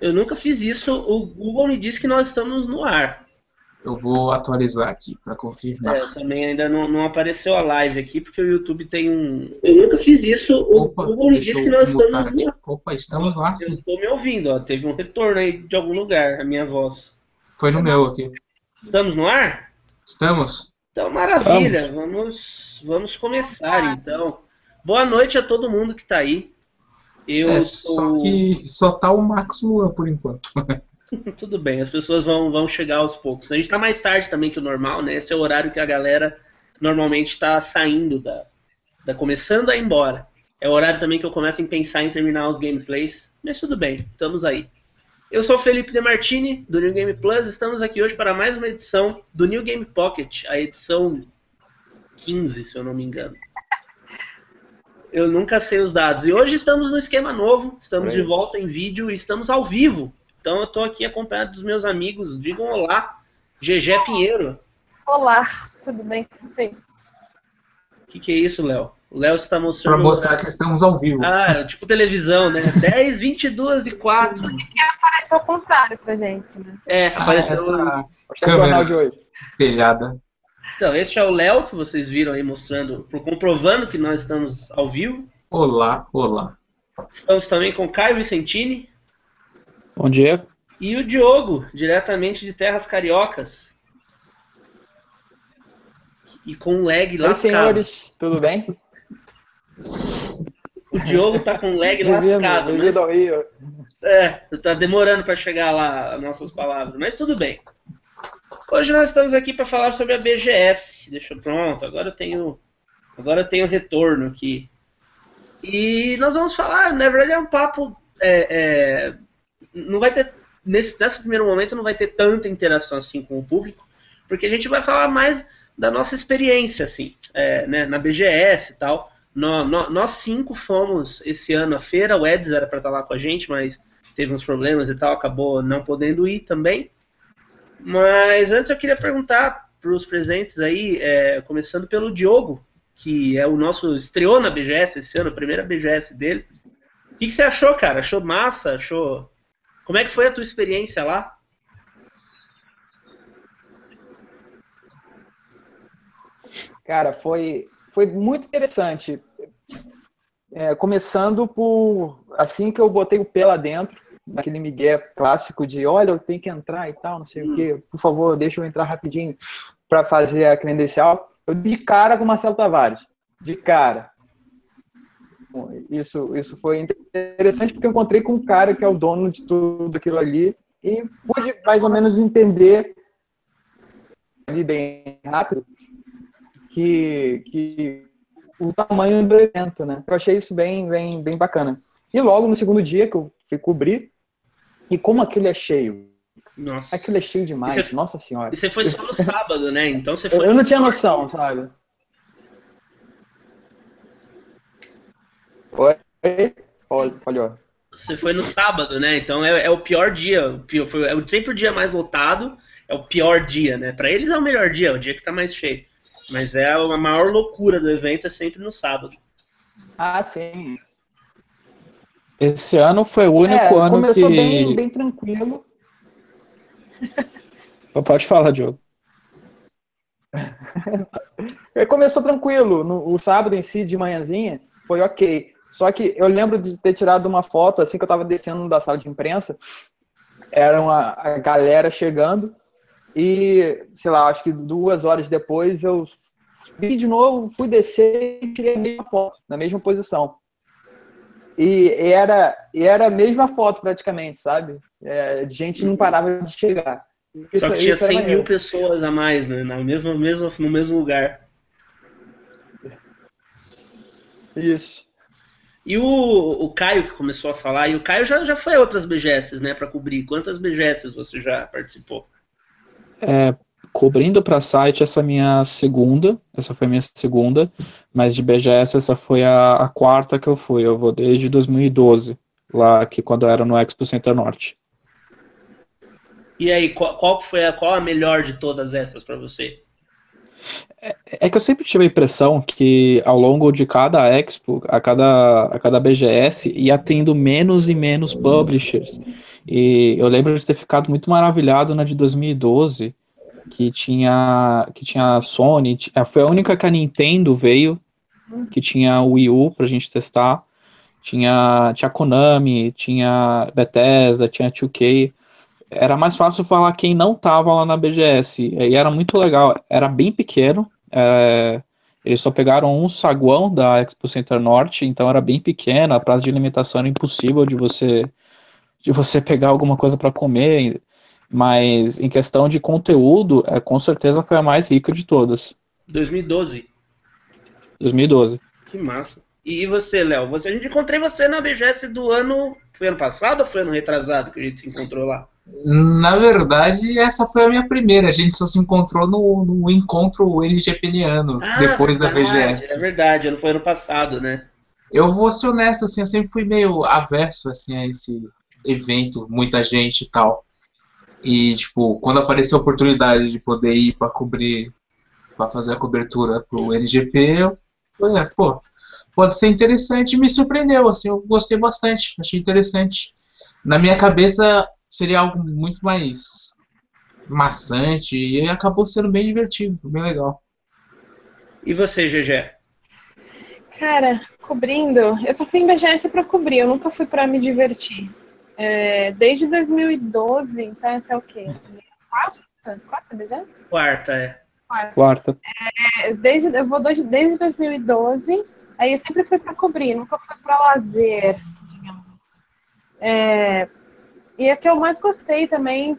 Eu nunca fiz isso. O Google me disse que nós estamos no ar. Eu vou atualizar aqui para confirmar. É, também ainda não, não, apareceu a live aqui, porque o YouTube tem um. Eu nunca fiz isso. O Opa, Google me disse que nós estamos no ar. Opa, estamos lá. Eu estou me ouvindo, ó. Teve um retorno aí de algum lugar, a minha voz. Foi no meu aqui. Estamos no ar? Estamos. Então, maravilha. Estamos. Vamos, vamos começar, então. Boa noite a todo mundo que está aí. Eu é, sou... Só que só tá o Max Luan por enquanto. Tudo bem, as pessoas vão, vão chegar aos poucos. A gente está mais tarde também que o normal, né? Esse é o horário que a galera normalmente está saindo da, da. começando a ir embora. É o horário também que eu começo a pensar em terminar os gameplays. Mas tudo bem, estamos aí. Eu sou Felipe Demartini, do New Game Plus. Estamos aqui hoje para mais uma edição do New Game Pocket, a edição 15, se eu não me engano. Eu nunca sei os dados. E hoje estamos no esquema novo, estamos de volta em vídeo e estamos ao vivo então eu estou aqui acompanhado dos meus amigos. Digam olá, GG Pinheiro. Olá, tudo bem com vocês? O que, que é isso, Léo? O Léo está mostrando. Para mostrar que estamos ao vivo. Ah, é tipo televisão, né? 10, 22 e 4. Que apareceu ao contrário pra gente, né? É, apareceu. Ah, essa câmera de hoje. telhada. Então, este é o Léo que vocês viram aí mostrando, comprovando que nós estamos ao vivo. Olá, olá. Estamos também com Caio Vicentini. Bom dia. E o Diogo, diretamente de Terras Cariocas. E com um lag Oi, lascado. senhores, tudo bem? O Diogo tá com lag lascado, né? Ao Rio. É, tá demorando para chegar lá as nossas palavras, mas tudo bem. Hoje nós estamos aqui para falar sobre a BGS. Deixa eu pronto, agora eu tenho agora eu tenho retorno aqui. E nós vamos falar, na verdade é um papo é, é, não vai ter nesse, nesse primeiro momento não vai ter tanta interação assim com o público, porque a gente vai falar mais da nossa experiência assim, é, né, na BGS e tal. No, no, nós cinco fomos esse ano à feira, o Eds era para estar lá com a gente, mas teve uns problemas e tal, acabou não podendo ir também. Mas antes eu queria perguntar para os presentes aí, é, começando pelo Diogo, que é o nosso estreou na BGS esse ano, a primeira BGS dele. O que, que você achou, cara? Achou massa? Achou como é que foi a tua experiência lá? Cara, foi, foi muito interessante. É, começando por assim que eu botei o pé lá dentro, naquele migué clássico de olha, eu tenho que entrar e tal, não sei hum. o quê. Por favor, deixa eu entrar rapidinho para fazer a credencial. Eu de cara com o Marcelo Tavares. De cara. Isso, isso foi interessante porque eu encontrei com um cara que é o dono de tudo aquilo ali e pude mais ou menos entender ali bem rápido que, que o tamanho do evento, né? Eu achei isso bem, bem, bem bacana. E logo no segundo dia que eu fui cobrir, e como aquele é cheio. Nossa. Aquilo é cheio demais, você, nossa senhora. E você foi só no sábado, né? Então você foi. Eu, eu não tinha noção, sabe? Oi? Olha, Você foi no sábado, né? Então é, é o pior dia. Foi, é sempre o dia mais lotado, é o pior dia, né? Para eles é o melhor dia, é o dia que tá mais cheio. Mas é a maior loucura do evento é sempre no sábado. Ah, sim. Esse ano foi o único é, ano começou que... bem, bem tranquilo. Pode falar, Diogo. começou tranquilo. No, o sábado em si, de manhãzinha, foi ok. Só que eu lembro de ter tirado uma foto assim que eu estava descendo da sala de imprensa. Era uma a galera chegando e, sei lá, acho que duas horas depois eu vi de novo, fui descer e tirei a mesma foto, na mesma posição. E era, e era a mesma foto praticamente, sabe? É, gente não parava de chegar. Isso, Só que tinha 100 mil pessoas a mais, né? Na mesma, mesma, no mesmo lugar. Isso. E o, o Caio que começou a falar, e o Caio já, já foi a outras BGS, né, para cobrir. Quantas BGS você já participou? É, cobrindo para site essa minha segunda, essa foi a minha segunda, mas de BGS essa foi a, a, quarta que eu fui. Eu vou desde 2012, lá que quando eu era no Expo Center Norte. E aí, qual, qual foi a qual a melhor de todas essas para você? É, é, que eu sempre tive a impressão que ao longo de cada Expo, a cada, a cada BGS, ia tendo menos e menos publishers. E eu lembro de ter ficado muito maravilhado na de 2012, que tinha, que tinha a Sony, é, foi a única que a Nintendo veio, que tinha o Wii U pra gente testar. Tinha, tinha Konami, tinha Bethesda, tinha 2K era mais fácil falar quem não tava lá na BGS. E era muito legal. Era bem pequeno. É, eles só pegaram um saguão da Expo Center Norte, então era bem pequeno. A praça de alimentação era impossível de você de você pegar alguma coisa para comer. Mas em questão de conteúdo, é, com certeza foi a mais rica de todas. 2012. 2012. Que massa. E você, Léo? Você, a gente encontrei você na BGS do ano. Foi ano passado ou foi ano retrasado que a gente se encontrou lá? Na verdade, essa foi a minha primeira. A gente só se encontrou no, no encontro LGPNiano, ah, depois verdade, da BGS. É verdade, não foi ano passado, né? Eu vou ser honesto, assim, eu sempre fui meio averso, assim, a esse evento, muita gente e tal. E, tipo, quando apareceu a oportunidade de poder ir para cobrir, para fazer a cobertura pro NGP, eu falei, ah, pô, pode ser interessante. Me surpreendeu, assim, eu gostei bastante, achei interessante. Na minha cabeça, seria algo muito mais maçante e acabou sendo bem divertido, bem legal. E você, GG? Cara, cobrindo, eu só fui em BGS para cobrir, eu nunca fui para me divertir. É, desde 2012, então essa é o quê? Quarta? Quarta BGS? Quarta, é. Quarta. Quarta. É, desde, eu vou desde 2012, aí eu sempre fui para cobrir, nunca fui para lazer, digamos assim. É, e a que eu mais gostei também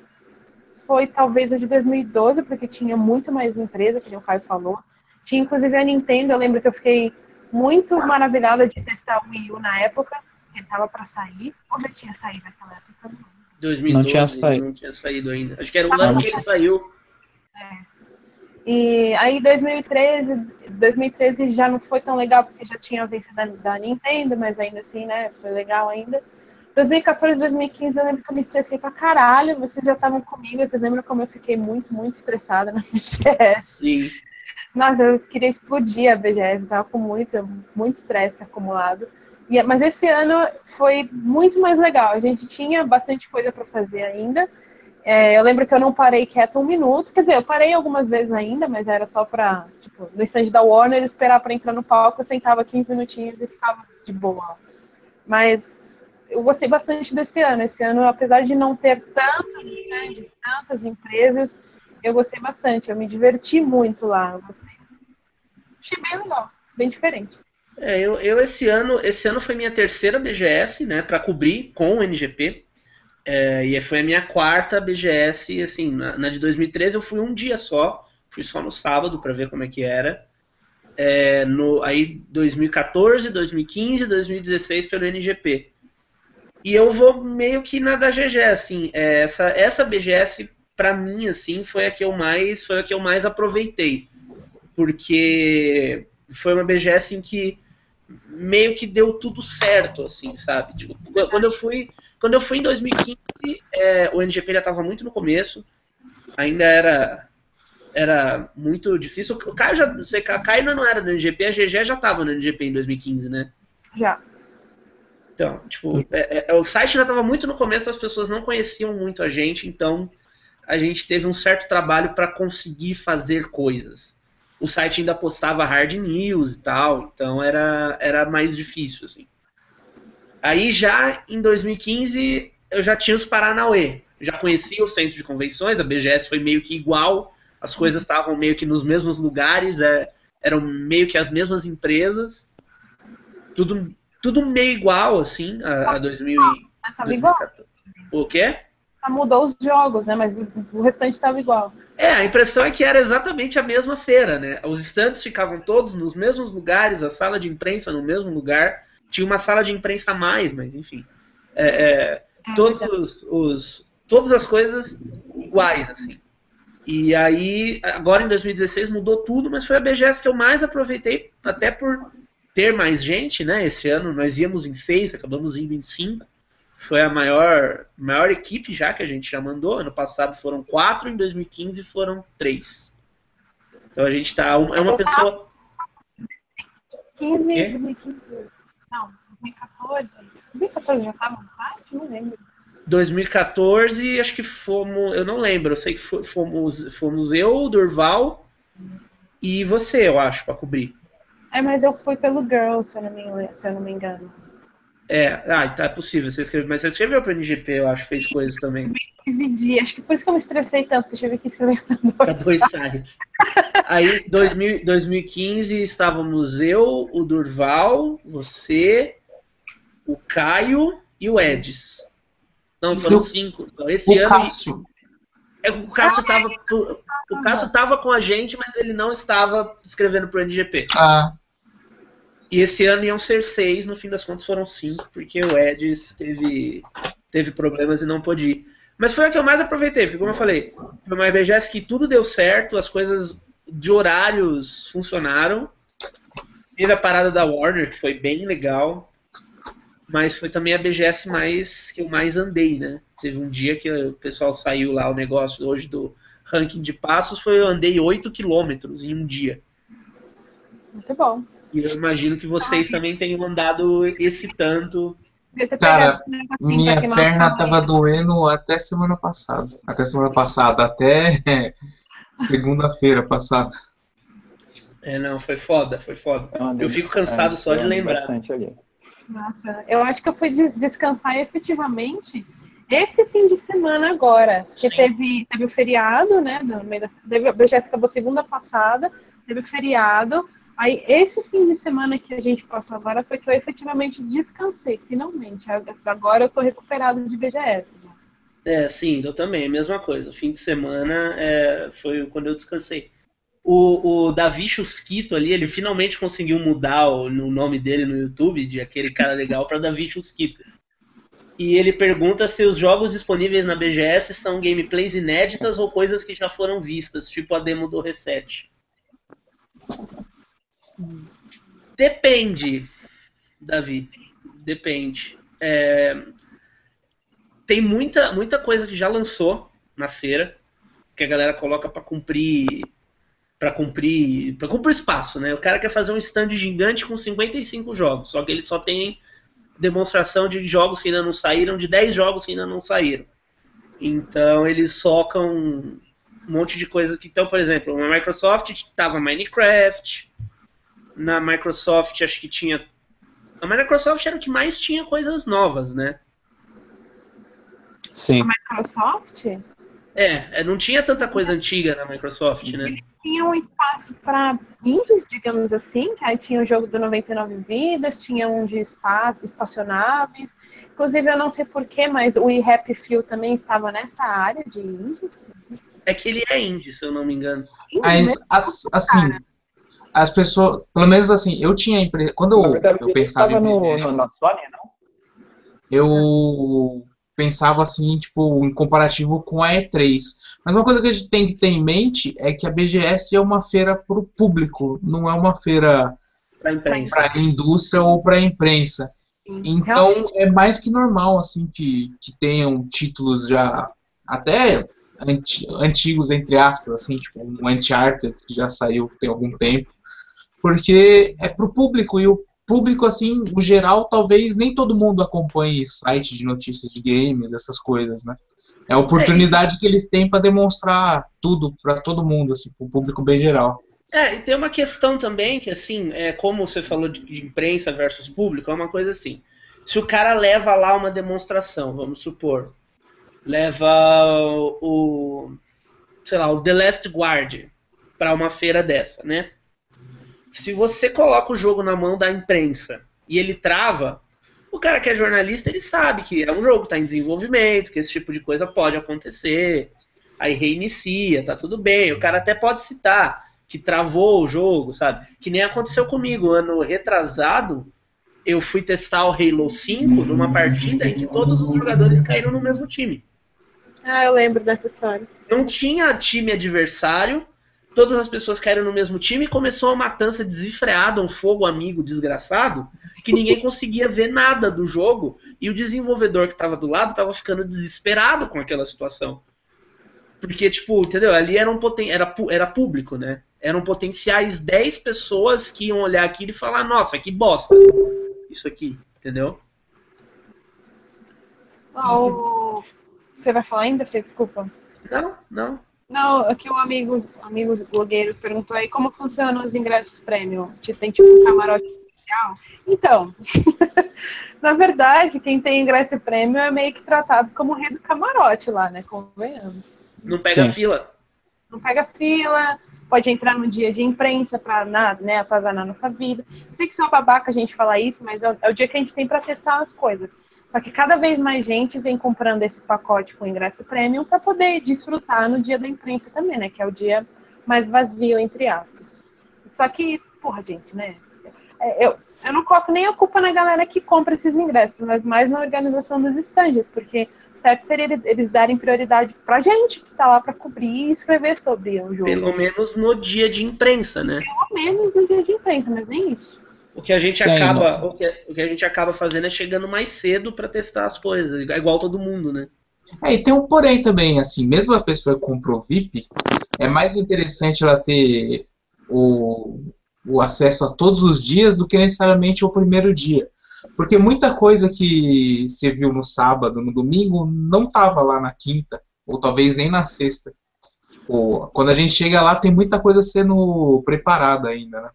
foi talvez a de 2012, porque tinha muito mais empresa, que o Caio falou. Tinha inclusive a Nintendo, eu lembro que eu fiquei muito maravilhada de testar o Wii U na época, ele tava para sair, ou já tinha saído naquela época? 2012, não tinha saído. Não tinha saído ainda. Acho que era o ah, ano que ele saiu. É. E aí 2013, 2013 já não foi tão legal porque já tinha ausência da, da Nintendo, mas ainda assim, né, foi legal ainda. 2014, 2015, eu lembro que eu me estressei pra caralho. Vocês já estavam comigo, vocês lembram como eu fiquei muito, muito estressada na BGS? Sim. Nossa, eu queria explodir a BGS, tava com muito, muito estresse acumulado. Mas esse ano foi muito mais legal. A gente tinha bastante coisa para fazer ainda. É, eu lembro que eu não parei quieto um minuto. Quer dizer, eu parei algumas vezes ainda, mas era só pra, tipo, no stand da Warner, esperar para entrar no palco. Eu sentava 15 minutinhos e ficava de boa. Mas eu gostei bastante desse ano. Esse ano, apesar de não ter tantos stands, tantas empresas, eu gostei bastante. Eu me diverti muito lá. Eu gostei. Achei bem legal, bem diferente. É, eu, eu esse ano, esse ano foi minha terceira BGS, né, para cobrir com o NGP. É, e foi a minha quarta BGS, assim, na, na, de 2013 eu fui um dia só, fui só no sábado para ver como é que era. É, no, aí 2014, 2015, 2016 pelo NGP. E eu vou meio que na da GG, assim, é, essa, essa BGS, para mim, assim, foi a que eu mais, foi a que eu mais aproveitei. Porque foi uma BGS em que meio que deu tudo certo, assim, sabe? Tipo, quando eu fui, quando eu fui em 2015, é, o NGP já estava muito no começo, ainda era era muito difícil. O Caio já, você, Caio não era do NGP, a GG já estava no NGP em 2015, né? Já. Então, tipo, é, é, o site ainda estava muito no começo, as pessoas não conheciam muito a gente, então a gente teve um certo trabalho para conseguir fazer coisas. O site ainda postava hard news e tal, então era, era mais difícil, assim. Aí já em 2015 eu já tinha os Paranauê, já conhecia o centro de convenções, a BGS foi meio que igual, as coisas estavam meio que nos mesmos lugares, é, eram meio que as mesmas empresas, tudo tudo meio igual, assim, a, a 2000 ah, tava igual. O quê? Mudou os jogos, né? Mas o restante estava igual. É, a impressão é que era exatamente a mesma feira, né? Os estantes ficavam todos nos mesmos lugares, a sala de imprensa no mesmo lugar. Tinha uma sala de imprensa a mais, mas enfim. É, é, é todos os, todas as coisas iguais, assim. E aí, agora em 2016 mudou tudo, mas foi a BGS que eu mais aproveitei, até por ter mais gente, né? Esse ano nós íamos em seis, acabamos indo em cinco. Foi a maior, maior equipe já que a gente já mandou. Ano passado foram quatro, em 2015 foram três. Então a gente tá. É uma pessoa. 15, 2015. Não, 2014. 2014 já estava no site? Não lembro. 2014, acho que fomos. Eu não lembro. Eu sei que fomos, fomos eu, Durval e você, eu acho, para cobrir. É, mas eu fui pelo Girl, se eu não me, se eu não me engano. É, ah, então é possível você escrever. Mas você escreveu para o NGP, eu acho, fez coisas também. Dividi, acho que por isso que eu me estressei tanto, porque eu tive que escrever para dois, dois sites. Aí, 2000, 2015, estávamos eu, o Durval, você, o Caio e o Edis. Não, foram cinco. Então, esse o ano. Cássio. É, o Cássio estava o Cássio estava com a gente, mas ele não estava escrevendo para o NGP. Ah. E esse ano iam ser seis, no fim das contas foram cinco, porque o Edis teve, teve problemas e não pôde ir. Mas foi a que eu mais aproveitei, porque como eu falei, foi uma BGS que tudo deu certo, as coisas de horários funcionaram. Teve a parada da Warner, que foi bem legal. Mas foi também a BGS mais que eu mais andei, né? Teve um dia que o pessoal saiu lá, o negócio hoje do ranking de passos, foi eu andei 8 quilômetros em um dia. Muito bom. E eu imagino que vocês também tenham andado esse tanto. Cara, minha perna tava doendo até semana passada. Até semana passada, até segunda-feira passada. É, não, foi foda, foi foda. Eu fico cansado é, só de lembrar. Nossa, eu acho que eu fui descansar efetivamente esse fim de semana agora, que teve, teve o feriado, né? No meio da, teve, a BGS acabou segunda passada, teve o feriado. Aí, esse fim de semana que a gente passou agora foi que eu efetivamente descansei, finalmente. Agora eu tô recuperado de BGS. Né? É, sim, eu também, mesma coisa. Fim de semana é, foi quando eu descansei. O, o Davi Chusquito ali, ele finalmente conseguiu mudar o, o nome dele no YouTube, de aquele cara legal, para Davi Chusquito e ele pergunta se os jogos disponíveis na BGS são gameplays inéditas ou coisas que já foram vistas, tipo a demo do Reset. Depende, Davi. Depende. É... Tem muita, muita coisa que já lançou na feira, que a galera coloca para cumprir para cumprir para cumprir espaço, né? O cara quer fazer um stand gigante com 55 jogos, só que ele só tem demonstração de jogos que ainda não saíram, de 10 jogos que ainda não saíram. Então eles socam um monte de coisas que então, por exemplo, na Microsoft estava Minecraft, na Microsoft acho que tinha a Microsoft era o que mais tinha coisas novas, né? Sim. A Microsoft? É, é, não tinha tanta coisa antiga na Microsoft, né? tinha um espaço para indies, digamos assim, que aí tinha o jogo do 99 Vidas, tinha um de espaço, espaçonaves. Inclusive, eu não sei porquê, mas o Happy Few também estava nessa área de indies. É que ele é indie, se eu não me engano. Mas, as, assim, as pessoas, pelo menos assim, eu tinha a impressão, quando eu, eu pensava em no, no, no Sony, não? Eu pensava assim, tipo, em comparativo com a E3. Mas uma coisa que a gente tem que ter em mente é que a BGS é uma feira para o público, não é uma feira para a indústria ou para a imprensa. Então Realmente. é mais que normal assim que, que tenham títulos já até anti, antigos entre aspas, assim, tipo um Uncharted que já saiu tem algum tempo, porque é para o público e o público assim, o geral, talvez nem todo mundo acompanhe site de notícias de games, essas coisas, né? É a oportunidade é, que eles têm para demonstrar tudo para todo mundo, assim, para o público bem geral. É, e tem uma questão também que, assim, é como você falou de, de imprensa versus público, é uma coisa assim. Se o cara leva lá uma demonstração, vamos supor, leva o, sei lá, o The Last Guard para uma feira dessa, né? Se você coloca o jogo na mão da imprensa e ele trava, o cara que é jornalista, ele sabe que é um jogo que está em desenvolvimento, que esse tipo de coisa pode acontecer. Aí reinicia, tá tudo bem. O cara até pode citar que travou o jogo, sabe? Que nem aconteceu comigo. Ano retrasado, eu fui testar o Halo 5 numa partida em que todos os jogadores caíram no mesmo time. Ah, eu lembro dessa história. Não tinha time adversário, todas as pessoas caíram no mesmo time e começou uma matança desenfreada, um fogo amigo desgraçado, que ninguém conseguia ver nada do jogo e o desenvolvedor que estava do lado estava ficando desesperado com aquela situação. Porque, tipo, entendeu? Ali era um poten era, era público, né? eram potenciais 10 pessoas que iam olhar aquilo e falar, nossa, que bosta. Isso aqui, entendeu? Oh, você vai falar ainda, Fê? Desculpa. Não, não. Não, aqui o amigos, amigos blogueiros perguntou aí como funcionam os ingressos prêmio. Tem tipo um camarote especial? Então, na verdade, quem tem ingresso prêmio é meio que tratado como rei do camarote lá, né? Convenhamos. Não pega Sim. fila. Não pega fila, pode entrar no dia de imprensa para né, atazanar nossa vida. sei que sou babaca a gente falar isso, mas é o, é o dia que a gente tem para testar as coisas. Só que cada vez mais gente vem comprando esse pacote com ingresso premium para poder desfrutar no dia da imprensa também, né? Que é o dia mais vazio, entre aspas. Só que, porra, gente, né? É, eu, eu não coloco nem a culpa na galera que compra esses ingressos, mas mais na organização dos estandes, porque certo seria eles darem prioridade pra gente que tá lá para cobrir e escrever sobre o jogo. Pelo menos no dia de imprensa, né? Pelo menos no dia de imprensa, mas nem isso. O que a gente Sim, acaba, o que, o que, a gente acaba fazendo é chegando mais cedo para testar as coisas, igual todo mundo, né? É, e tem um porém também, assim, mesmo a pessoa que comprou VIP, é mais interessante ela ter o, o acesso a todos os dias do que necessariamente o primeiro dia. Porque muita coisa que você viu no sábado, no domingo, não estava lá na quinta, ou talvez nem na sexta. Tipo, quando a gente chega lá, tem muita coisa sendo preparada ainda, né?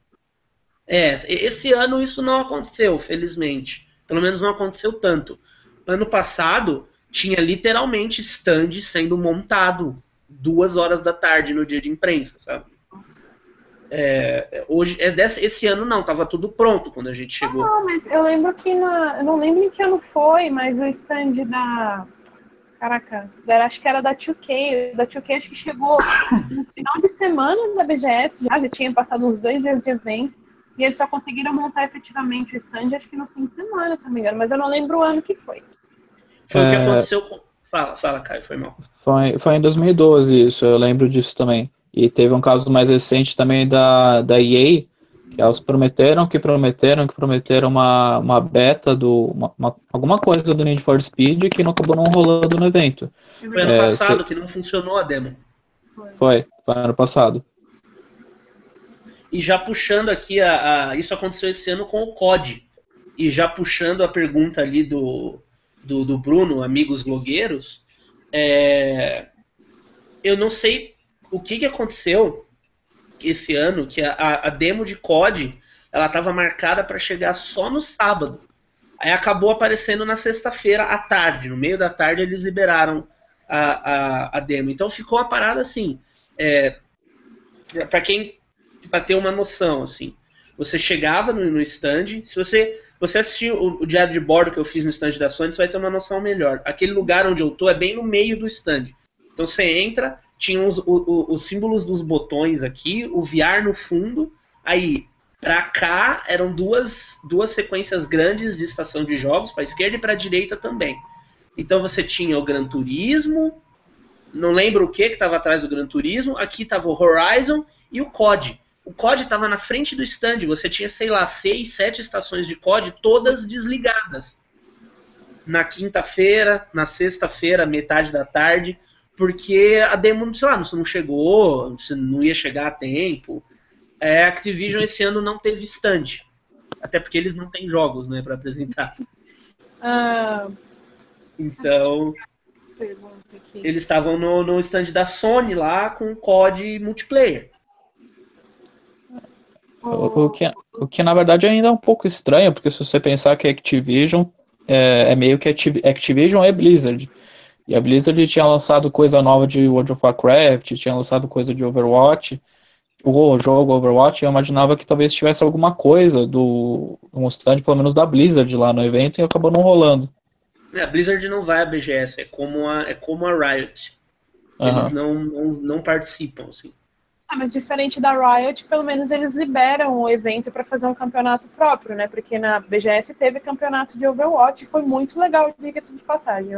É, esse ano isso não aconteceu, felizmente. Pelo menos não aconteceu tanto. Ano passado tinha literalmente stand sendo montado duas horas da tarde no dia de imprensa, sabe? É, hoje, é desse, esse ano não, tava tudo pronto quando a gente chegou. Não, ah, mas eu lembro que na, eu não lembro em que ano foi, mas o stand da Caraca, era, acho que era da 2K. Da 2K acho que chegou no final de semana da BGS, já, já tinha passado uns dois dias de evento. E eles só conseguiram montar efetivamente o stand, acho que no fim de semana, se não me engano, mas eu não lembro o ano que foi. Foi é... o que é. aconteceu com. Fala, fala, Caio, foi mal. Foi, foi em 2012 isso, eu lembro disso também. E teve um caso mais recente também da, da EA, que elas prometeram que prometeram que prometeram uma, uma beta do. Uma, uma, alguma coisa do Need for Speed que não acabou não rolando no evento. Foi ano é, passado se... que não funcionou a demo. Foi, foi ano passado. E já puxando aqui, a, a, isso aconteceu esse ano com o COD. E já puxando a pergunta ali do, do, do Bruno, amigos blogueiros, é, eu não sei o que, que aconteceu esse ano, que a, a demo de COD ela estava marcada para chegar só no sábado. Aí acabou aparecendo na sexta-feira à tarde. No meio da tarde eles liberaram a, a, a demo. Então ficou a parada assim. É, para quem para ter uma noção, assim. Você chegava no, no stand, se você você assistiu o, o, diário de bordo que eu fiz no stand da Sony, você vai ter uma noção melhor. Aquele lugar onde eu tô é bem no meio do stand. Então você entra, tinha os, o, os símbolos dos botões aqui, o VR no fundo, aí para cá eram duas, duas sequências grandes de estação de jogos, para esquerda e para direita também. Então você tinha o Gran Turismo, não lembro o que que estava atrás do Gran Turismo, aqui estava o Horizon e o COD o COD estava na frente do stand, você tinha, sei lá, seis, sete estações de COD, todas desligadas. Na quinta-feira, na sexta-feira, metade da tarde, porque a demo, sei lá, não chegou, não ia chegar a tempo. É, Activision esse ano não teve stand. Até porque eles não têm jogos, né, para apresentar. Ah, então, eles estavam no, no stand da Sony lá com COD multiplayer. O, o, que, o que na verdade ainda é um pouco estranho, porque se você pensar que Activision é, é meio que Activision é Blizzard. E a Blizzard tinha lançado coisa nova de World of Warcraft, tinha lançado coisa de Overwatch. O jogo Overwatch, eu imaginava que talvez tivesse alguma coisa do um stand, pelo menos da Blizzard lá no evento, e acabou não rolando. É, a Blizzard não vai à BGS, é como a, é como a Riot. Eles uhum. não, não, não participam, assim. Ah, mas diferente da Riot, pelo menos eles liberam o evento para fazer um campeonato próprio, né? Porque na BGS teve campeonato de Overwatch e foi muito legal, diga-se de passagem.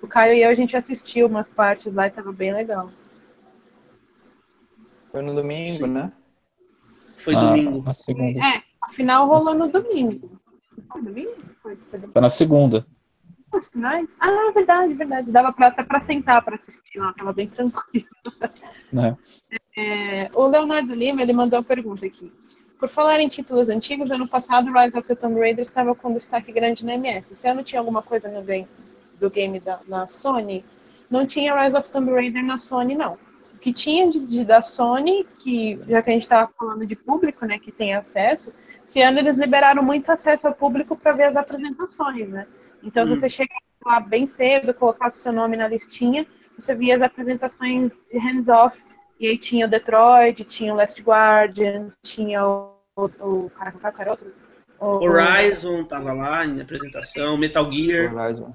O Caio e eu, a gente assistiu umas partes lá e tava bem legal. Foi no domingo, Sim. né? Foi ah, domingo. Na segunda. É, a final rolou no domingo. Foi domingo? Foi, foi, domingo. foi na segunda. Os finais? Ah, verdade, verdade. Dava pra, até pra sentar pra assistir lá, tava bem tranquilo. Né? É, o Leonardo Lima ele mandou uma pergunta aqui. Por falar em títulos antigos, ano passado Rise of the Tomb Raider estava com destaque grande na MS. Se ano tinha alguma coisa no game, do game da, na Sony, não tinha Rise of Tomb Raider na Sony, não. O que tinha de, de da Sony, que já que a gente estava falando de público, né, que tem acesso, esse ano eles liberaram muito acesso ao público para ver as apresentações, né? Então hum. você chega lá bem cedo, colocasse seu nome na listinha, você via as apresentações hands-off, e aí tinha o Detroit, tinha o Last Guardian, tinha o. o, o caraca, qual era outro? O, Horizon tava lá em apresentação, Metal Gear. Horizon.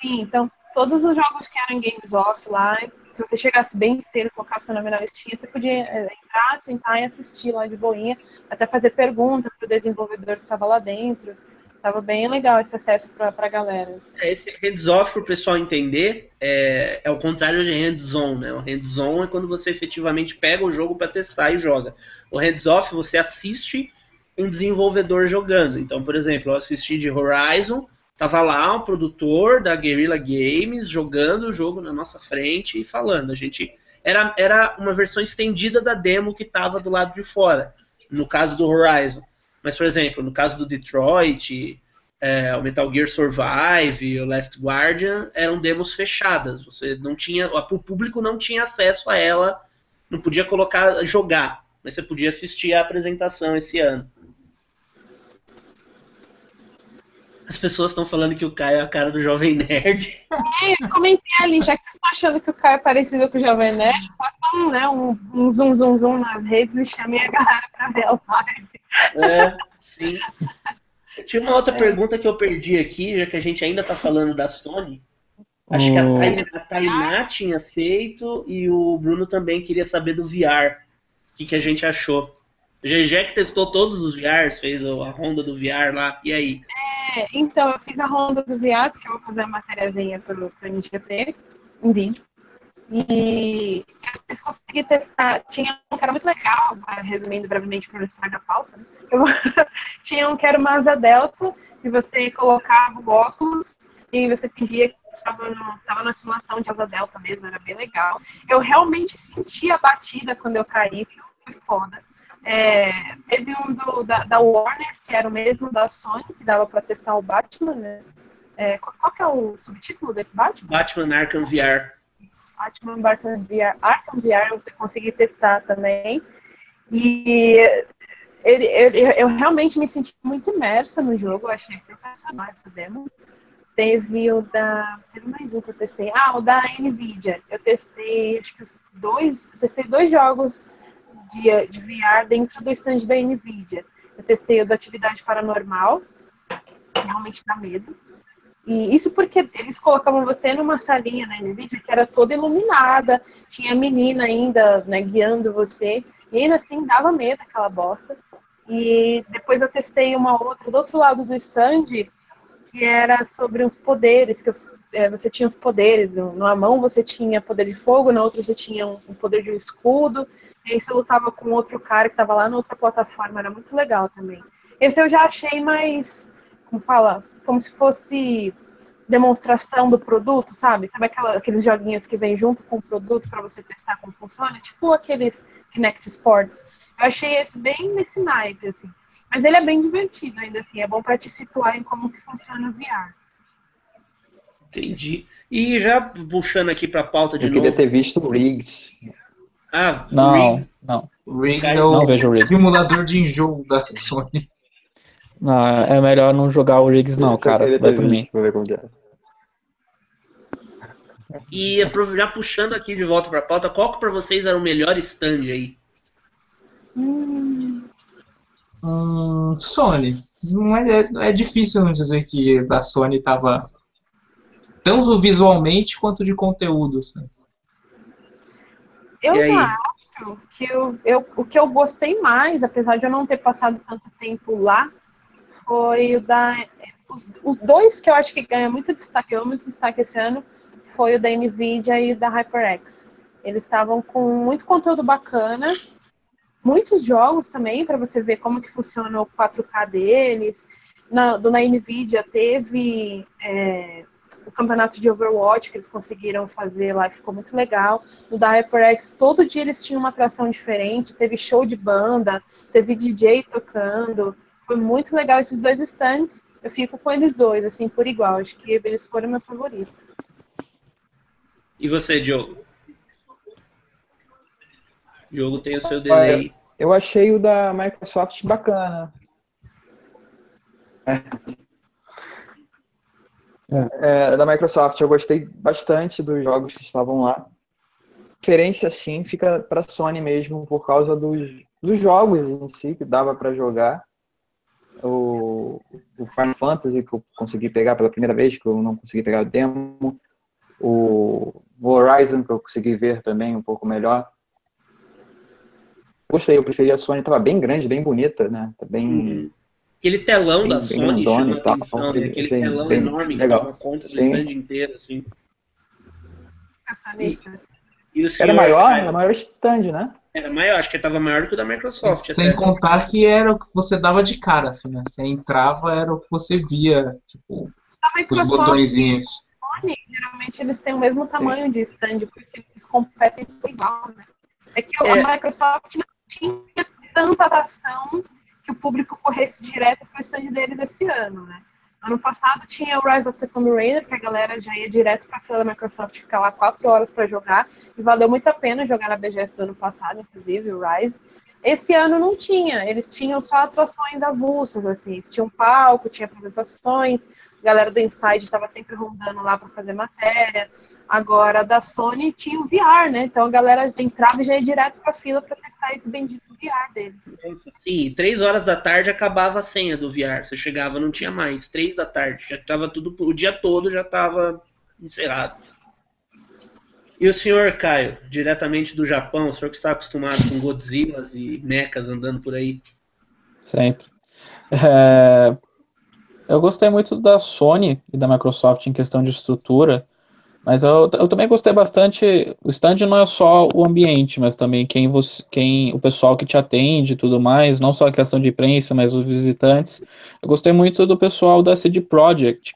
Sim, então todos os jogos que eram games off lá, se você chegasse bem cedo, colocasse seu nome na listinha, você podia é, entrar, sentar e assistir lá de boinha, até fazer pergunta pro desenvolvedor que estava lá dentro. Tava bem legal esse acesso pra, pra galera. É, esse hands-off, pro pessoal entender, é, é o contrário de hands-on, né? O hands-on é quando você efetivamente pega o jogo para testar e joga. O hands-off, você assiste um desenvolvedor jogando. Então, por exemplo, eu assisti de Horizon, tava lá um produtor da Guerrilla Games jogando o jogo na nossa frente e falando. A gente era, era uma versão estendida da demo que tava do lado de fora, no caso do Horizon. Mas, por exemplo, no caso do Detroit, é, o Metal Gear Survive, o Last Guardian, eram demos fechadas. Você não tinha, o público não tinha acesso a ela, não podia colocar, jogar, mas você podia assistir a apresentação esse ano. As pessoas estão falando que o Caio é a cara do Jovem Nerd. É, eu comentei ali, já que vocês estão achando que o Caio é parecido com o Jovem Nerd, posta um, né, um, um zoom, zoom, zoom nas redes e chame a galera pra ver a live. É, sim. Tinha uma outra é. pergunta que eu perdi aqui, já que a gente ainda está falando da Sony. Acho que a, Tainá, tinha feito e o Bruno também queria saber do VR. O que, que a gente achou. O GG que testou todos os VRs, fez a ronda do VR lá. E aí? É, então, eu fiz a ronda do VR, porque eu vou fazer uma matériazinha para o NGP, em vídeo. E eu consegui testar. Tinha um que era muito legal, resumindo brevemente para não estragar a pauta. Né? Eu, tinha um que era uma asa delta, e você colocava o óculos e você fingia que estava na simulação de asa delta mesmo, era bem legal. Eu realmente senti a batida quando eu caí, foi foda. É, teve um do, da, da, Warner, que era o mesmo da Sony, que dava para testar o Batman, né? É, qual que é o subtítulo desse Batman? Batman Arkham VR. Batman Arkham VR, Arkham VR eu consegui testar também. E ele, ele, eu realmente me senti muito imersa no jogo, eu achei sensacional essa demo. Teve o da. Teve mais um que eu testei. Ah, o da Nvidia. Eu testei, acho que dois. testei dois jogos de, de VR dentro do stand da Nvidia. Eu testei o da atividade paranormal, que realmente dá medo. E isso porque eles colocavam você numa salinha na NVIDIA que era toda iluminada, tinha menina ainda né, guiando você, e ainda assim dava medo aquela bosta. E depois eu testei uma outra do outro lado do stand, que era sobre os poderes, que eu, é, você tinha os poderes, numa mão você tinha poder de fogo, na outra você tinha um, um poder de um escudo, e aí você lutava com outro cara que estava lá na outra plataforma, era muito legal também. Esse eu já achei mais, como fala, como se fosse demonstração do produto, sabe? Sabe aquela, aqueles joguinhos que vem junto com o produto para você testar como funciona? Tipo aqueles Kinect Sports. Eu achei esse bem nesse naipe, assim. Mas ele é bem divertido ainda assim, é bom para te situar em como que funciona o VR. Entendi. E já puxando aqui para a pauta de Eu novo. queria ter visto o Riggs. Ah, não, Riggs. não. O Riggs é o simulador de enjoo da Sony. Não, é melhor não jogar o Riggs, não, cara. Vai por mim. É. E já puxando aqui de volta pra pauta, qual que pra vocês era o melhor stand aí? Hum, Sony. Não é, é, é difícil não dizer que da Sony tava tanto visualmente quanto de conteúdo. Assim. Eu já acho que eu, eu, o que eu gostei mais, apesar de eu não ter passado tanto tempo lá, foi o da. Os, os dois que eu acho que ganham muito destaque, eu muito destaque esse ano, foi o da Nvidia e o da HyperX. Eles estavam com muito conteúdo bacana, muitos jogos também para você ver como que funciona o 4K deles. Na, do, na Nvidia teve é, o campeonato de Overwatch que eles conseguiram fazer lá, ficou muito legal. No da HyperX, todo dia eles tinham uma atração diferente, teve show de banda, teve DJ tocando. Foi muito legal esses dois stands. Eu fico com eles dois, assim, por igual. Acho que eles foram meus favoritos. E você, Diogo? Diogo tem o seu delay. Eu achei o da Microsoft bacana. É. É, da Microsoft, eu gostei bastante dos jogos que estavam lá. A diferença, sim, fica para Sony mesmo, por causa dos, dos jogos em si que dava para jogar. O, o, Final Fantasy, que eu consegui pegar pela primeira vez, que eu não consegui pegar o demo. O, o Horizon, que eu consegui ver também um pouco melhor. Gostei, eu preferi a Sony, estava bem grande, bem bonita, né? Tá bem. Uhum Aquele telão bem, da Sony chama a atenção, né? Aquele sim, telão enorme legal. que toma conta do stand inteiro, assim. E, e Era maior? Era maior stand, né? Era maior, acho que estava maior do que o da Microsoft. Sem até. contar que era o que você dava de cara, assim, né? Você entrava, era o que você via, tipo, os botõezinhos. Sony, geralmente eles têm o mesmo tamanho de stand, porque eles competem igual, né? É que é. a Microsoft não tinha tanta atração que o público corresse direto para o stand deles esse ano, né? Ano passado tinha o Rise of the Tomb Raider, que a galera já ia direto para a fila da Microsoft ficar lá quatro horas para jogar, e valeu muito a pena jogar na BGS do ano passado, inclusive, o Rise. Esse ano não tinha, eles tinham só atrações avulsas, assim, eles tinham palco, tinha apresentações, a galera do Inside estava sempre rondando lá para fazer matéria, Agora, da Sony tinha o VR, né? Então a galera entrava e já ia direto pra fila para testar esse bendito VR deles. Sim, três horas da tarde acabava a senha do VR. Você chegava, não tinha mais. Três da tarde. Já tava tudo. O dia todo já tava encerrado. E o senhor Caio, diretamente do Japão, o senhor que está acostumado com Godzilla e mechas andando por aí? Sempre. É... Eu gostei muito da Sony e da Microsoft em questão de estrutura mas eu, eu também gostei bastante. O stand não é só o ambiente, mas também quem você, quem o pessoal que te atende e tudo mais, não só a questão de imprensa, mas os visitantes. Eu gostei muito do pessoal da CD Project.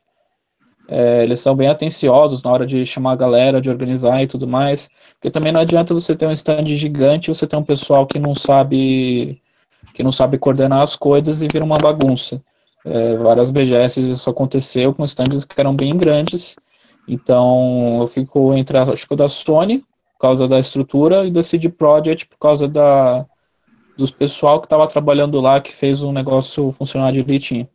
É, eles são bem atenciosos na hora de chamar a galera, de organizar e tudo mais. Porque também não adianta você ter um stand gigante e você ter um pessoal que não sabe que não sabe coordenar as coisas e vira uma bagunça. É, várias BGS isso aconteceu com stands que eram bem grandes então, eu fico entre, acho que da Sony, por causa da estrutura, e da CD Projekt, por causa da, dos pessoal que estava trabalhando lá, que fez o negócio funcionar direitinho.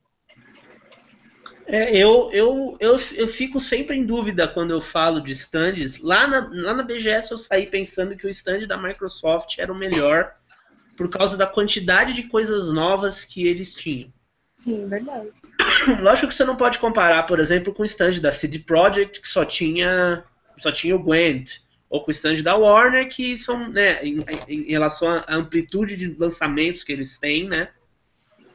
É, eu, eu, eu, eu fico sempre em dúvida quando eu falo de stands. Lá na, lá na BGS eu saí pensando que o stand da Microsoft era o melhor por causa da quantidade de coisas novas que eles tinham. Sim, verdade. Lógico que você não pode comparar, por exemplo, com o stand da CD Projekt, que só tinha, só tinha o Gwent, ou com o stand da Warner, que são, né, em, em relação à amplitude de lançamentos que eles têm, né,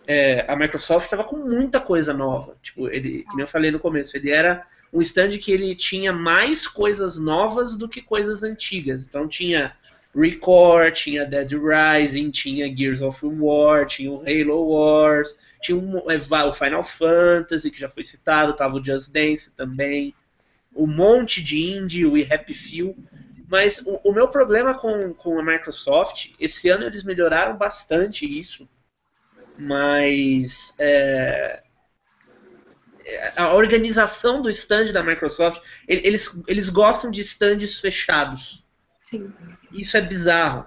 é, a Microsoft estava com muita coisa nova. Tipo, ele, nem eu falei no começo, ele era um stand que ele tinha mais coisas novas do que coisas antigas. Então tinha Record, tinha Dead Rising, tinha Gears of War, tinha o Halo Wars, tinha um, é, o Final Fantasy, que já foi citado, tava o Just Dance também, um monte de indie, o Happy Few. Mas o, o, meu problema com, com a Microsoft, esse ano eles melhoraram bastante isso, mas é, a organização do stand da Microsoft, eles, eles gostam de stands fechados. Sim. Isso é bizarro.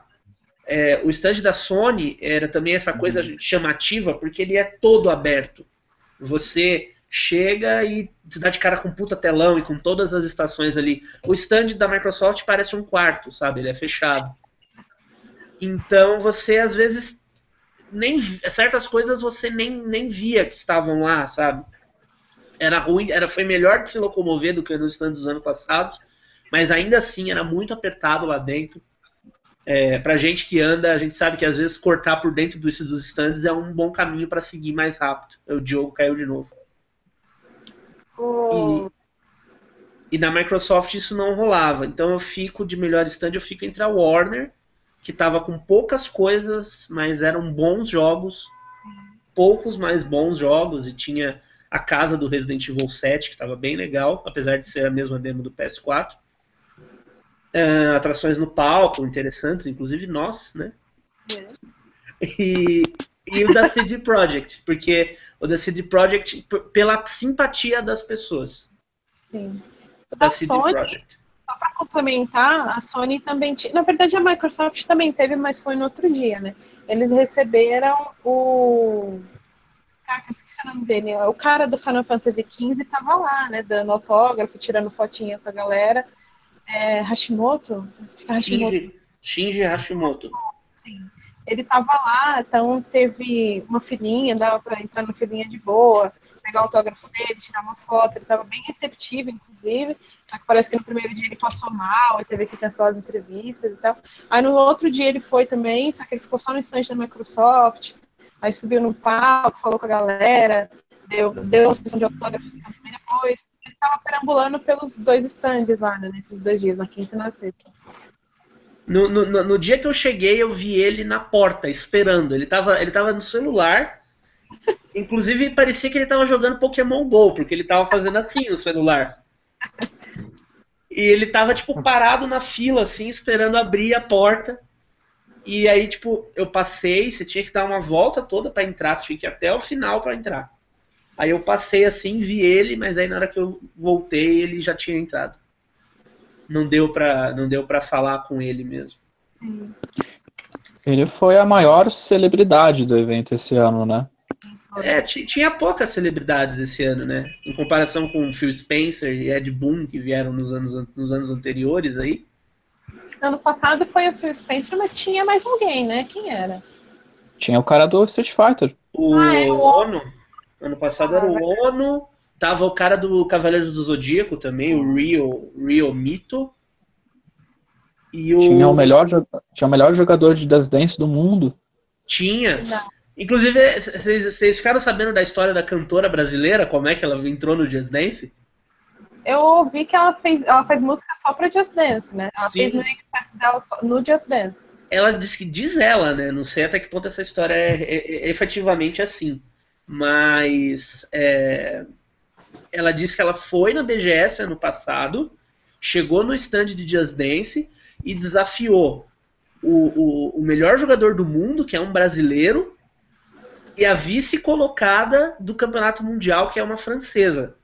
É, o stand da Sony era também essa coisa uhum. chamativa, porque ele é todo aberto. Você chega e se dá de cara com puta telão e com todas as estações ali. O stand da Microsoft parece um quarto, sabe? Ele é fechado. Então você às vezes nem certas coisas você nem, nem via que estavam lá, sabe? Era ruim, era foi melhor de se locomover do que nos stands dos anos passados, mas ainda assim era muito apertado lá dentro. É, pra gente que anda, a gente sabe que às vezes cortar por dentro dos, dos stands é um bom caminho para seguir mais rápido. O Diogo caiu de novo. Oh. E, e, na Microsoft isso não rolava. Então eu fico de melhor stand, eu fico entre a Warner, que tava com poucas coisas, mas eram bons jogos, poucos mais bons jogos, e tinha a casa do Resident Evil 7, que estava bem legal, apesar de ser a mesma demo do PS4. Uh, atrações no palco, interessantes, inclusive nós, né? É. E, e o da CD Projekt, porque o da CD Projekt, pela simpatia das pessoas. Sim. O da, CD Sony, Projekt. Só para complementar, a Sony também tinha. Na verdade, a Microsoft também teve, mas foi no outro dia, né? Eles receberam o. Cara, esqueci o nome dele. O cara do Final Fantasy XV tava lá, né? Dando autógrafo, tirando fotinha com a galera é, Hashimoto? Acho que é Hashimoto. Shinji, Shinji Hashimoto. Sim. Ele estava lá, então teve uma filinha, dava para entrar na filinha de boa, pegar o autógrafo dele, tirar uma foto. Ele estava bem receptivo, inclusive. Só que parece que no primeiro dia ele passou mal e teve que cancelar as entrevistas e tal. Aí no outro dia ele foi também, só que ele ficou só no instante da Microsoft. Aí subiu no palco, falou com a galera, deu, deu uma sessão de autógrafos também depois ele estava perambulando pelos dois stands lá, né, nesses dois dias, na quinta e na sexta. No, no, no, dia que eu cheguei, eu vi ele na porta, esperando. Ele estava ele tava no celular. Inclusive, parecia que ele estava jogando Pokémon GO, porque ele estava fazendo assim no celular. E ele estava tipo, parado na fila, assim, esperando abrir a porta. E aí, tipo, eu passei, você tinha que dar uma volta toda para entrar, você tinha que ir até o final para entrar. Aí eu passei assim, vi ele, mas aí na hora que eu voltei ele já tinha entrado. Não deu pra, não deu para falar com ele mesmo. Ele foi a maior celebridade do evento esse ano, né? É, tinha poucas celebridades esse ano, né? Em comparação com Phil Spencer e Ed Boon, que vieram nos anos, nos anos anteriores aí. Ano passado foi o Phil Spencer, mas tinha mais alguém, né? Quem era? Tinha o cara do Street Fighter. O, ah, é, o Ono. Ano passado era o Ono, tava o cara do Cavaleiros do Zodíaco também, o Rio, Rio Mito. E o... Tinha, o melhor, tinha o melhor jogador de Just Dance do mundo. Tinha. Não. Inclusive, vocês ficaram sabendo da história da cantora brasileira, como é que ela entrou no Just Dance? Eu ouvi que ela fez, ela faz música só pra Just Dance, né? Ela Sim. fez no dela no Just Dance. Ela diz que diz ela, né? Não sei até que ponto essa história é, é, é efetivamente assim mas é, ela disse que ela foi na BGS ano passado, chegou no stand de Just Dance e desafiou o, o, o melhor jogador do mundo, que é um brasileiro, e a vice colocada do campeonato mundial, que é uma francesa.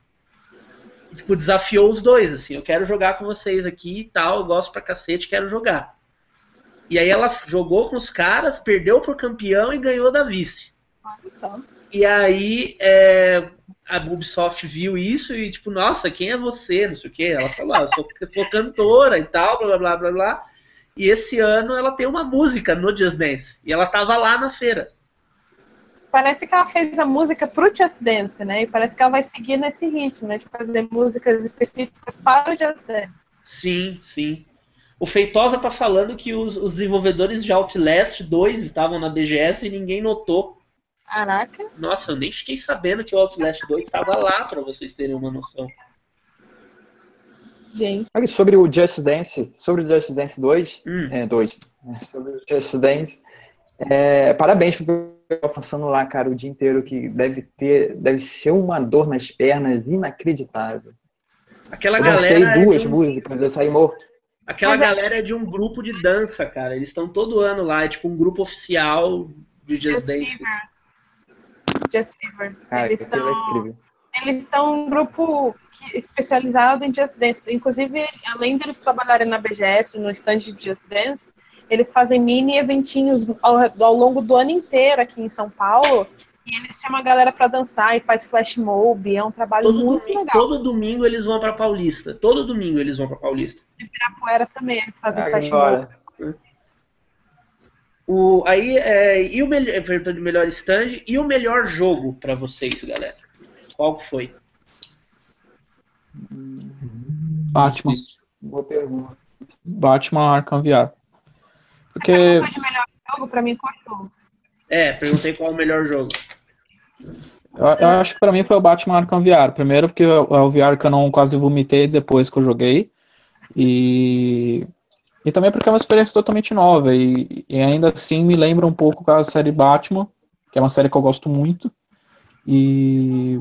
E, tipo, desafiou os dois, assim, eu quero jogar com vocês aqui e tal, eu gosto pra cacete, quero jogar. E aí ela jogou com os caras, perdeu pro campeão e ganhou da vice. Olha só. E aí é, a Ubisoft viu isso e tipo, nossa, quem é você? Não sei o que. Ela falou, ah, eu sou, eu sou cantora e tal, blá blá blá blá. E esse ano ela tem uma música no Just Dance. E ela tava lá na feira. Parece que ela fez a música pro Just Dance, né? E parece que ela vai seguir nesse ritmo, né? De fazer músicas específicas para o Just Dance. Sim, sim. O Feitosa tá falando que os, os desenvolvedores de Outlast 2 estavam na BGS e ninguém notou. Caraca. Nossa, eu nem fiquei sabendo que o Outlast 2 estava lá, para vocês terem uma noção. Gente. Sobre o Just Dance, sobre o Just Dance 2, hum. é, 2, é, sobre o Just Dance, é, parabéns pro pessoal passando lá, cara, o dia inteiro, que deve ter, deve ser uma dor nas pernas inacreditável. Aquela eu galera. Eu duas um... músicas, eu saí morto. Aquela Mas é galera é de um grupo de dança, cara. Eles estão todo ano lá, é tipo um grupo oficial de Just, Just Dance. Fever. Just Fever. Ah, eles, são, eles são um grupo que, especializado em Just Dance. Inclusive, além deles trabalharem na BGS, no stand de Just Dance, eles fazem mini eventinhos ao, ao longo do ano inteiro aqui em São Paulo. E eles chamam a galera para dançar e faz flash mob. É um trabalho todo muito domingo, legal. Todo domingo eles vão para Paulista. Todo domingo eles vão para Paulista. De Pirapuera também eles fazem ah, flash mob. O, aí, é, e o melhor, perguntou de melhor stand e o melhor jogo para vocês, galera? Qual foi? Batman. Boa pergunta. Batman Arkham VR. Porque. de melhor jogo para mim qual É, perguntei qual o melhor jogo. Eu, eu acho que para mim foi o Batman Arkham VR. Primeiro porque é o VR que eu não quase vomitei depois que eu joguei. E e também porque é uma experiência totalmente nova. E, e, ainda assim me lembra um pouco a série Batman, que é uma série que eu gosto muito. E,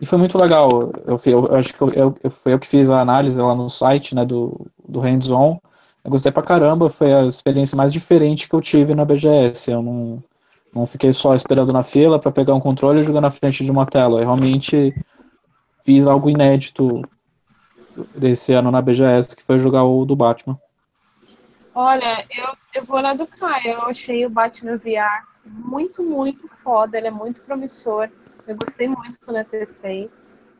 E foi muito legal. Eu, eu, eu acho que eu, eu, foi eu que fiz a análise lá no site, né, do, do Hands On. Eu gostei pra caramba, foi a experiência mais diferente que eu tive na BGS. Eu não, não fiquei só esperando na fila para pegar um controle e jogar na frente de uma tela. Eu realmente fiz algo inédito desse ano na BGS, que foi jogar o do Batman. Olha, eu, eu vou na do Caio. Eu achei o Batman VR muito, muito foda. Ele é muito promissor. Eu gostei muito quando eu testei.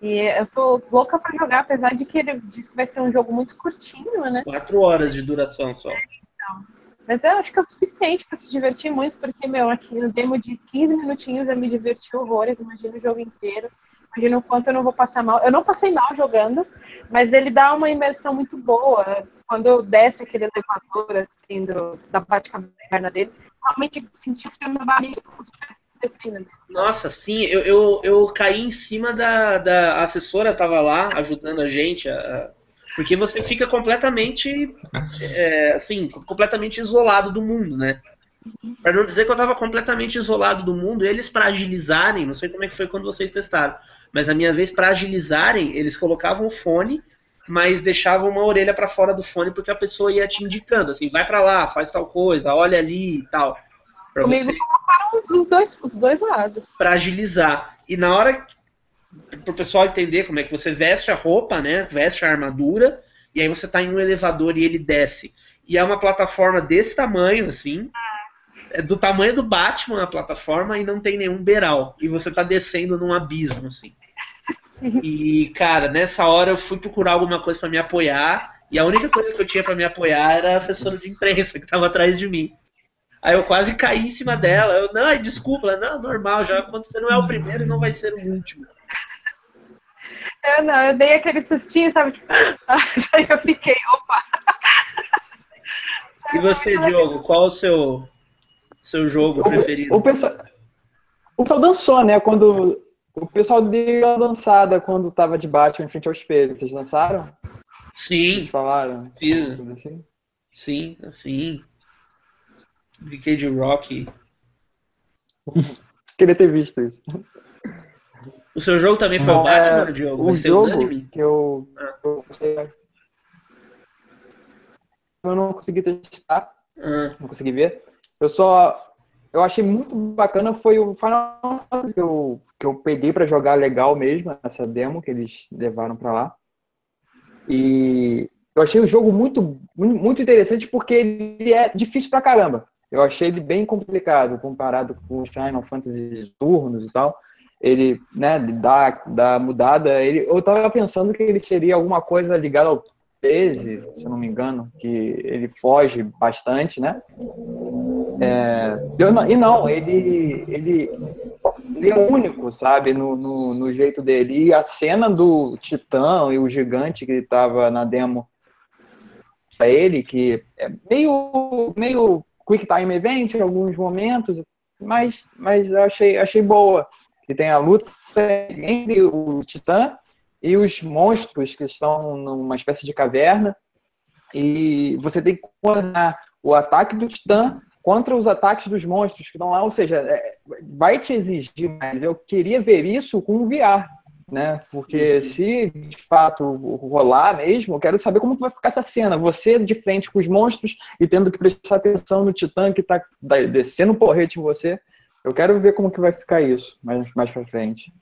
E eu tô louca pra jogar, apesar de que ele disse que vai ser um jogo muito curtinho, né? Quatro horas de duração só. É, então. Mas eu acho que é o suficiente para se divertir muito, porque, meu, aqui no demo de 15 minutinhos eu me diverti horrores, imagina o jogo inteiro. Imagina o quanto eu não vou passar mal. Eu não passei mal jogando, mas ele dá uma imersão muito boa. Quando desce aquele elevador, assim, do, da Batcaverna dele, realmente senti frio na barriga, como se estivesse descendo. Né? Nossa, sim, eu, eu, eu caí em cima da, da assessora, tava lá ajudando a gente a, porque você fica completamente, é, assim, completamente isolado do mundo, né? Para não dizer que eu estava completamente isolado do mundo, eles para agilizarem, não sei como é que foi quando vocês testaram, mas na minha vez para agilizarem, eles colocavam o fone, mas deixavam uma orelha para fora do fone porque a pessoa ia te indicando, assim, vai para lá, faz tal coisa, olha ali e tal. Pra Comigo você... colocaram os dois, os dois lados. Para agilizar. E na hora para o pessoal entender como é que você veste a roupa, né? Veste a armadura, e aí você está em um elevador e ele desce. E é uma plataforma desse tamanho, assim. É do tamanho do Batman a plataforma e não tem nenhum beiral. E você está descendo num abismo, assim. E, cara, nessa hora eu fui procurar alguma coisa para me apoiar. E a única coisa que eu tinha para me apoiar era a assessora de imprensa que estava atrás de mim. Aí eu quase caí em cima dela. Eu, não, desculpa, não, normal, já quando você não é o primeiro, não vai ser o último. Eu não, eu dei aquele sustinho, sabe? Tipo, aí eu fiquei, opa. E você, Diogo, qual o seu, seu jogo o, preferido? O pessoal, o pessoal dançou, né? Quando o pessoal deu a dançada quando tava de Batman em frente ao espelho. Vocês dançaram? Sim. Vocês falaram? Fiz. Assim? Sim, assim. Fiquei de rock. Queria ter visto isso. O seu jogo também foi o Batman, é, Diogo? O jogo que eu, ah. eu, não consegui testar, ah. não consegui ver. Eu só eu achei muito bacana foi o Final Fantasy que eu, que eu peguei para jogar legal mesmo, essa demo que eles levaram para lá. E eu achei o jogo muito, muito interessante porque ele é difícil pra caramba. Eu achei ele bem complicado comparado com o Final Fantasy turnos e tal ele, né, dá, dá mudada. Ele, eu estava pensando que ele seria alguma coisa ligada ao Pese, se eu não me engano, que ele foge bastante, né? É, eu, e não, ele, ele, ele é único, sabe, no, no, no, jeito dele. E a cena do Titã e o gigante que estava na demo para ele, que é meio, meio quick time event em alguns momentos, mas, mas achei, achei boa que tem a luta entre o Titã e os monstros que estão numa espécie de caverna. E você tem que coordenar o ataque do Titã contra os ataques dos monstros que estão lá. Ou seja, é, vai te exigir mais. Eu queria ver isso com o VR. Né? Porque uhum. se de fato rolar mesmo, eu quero saber como vai ficar essa cena. Você de frente com os monstros e tendo que prestar atenção no titã que está descendo um porrete em você. Eu quero ver como que vai ficar isso mais, mais pra frente.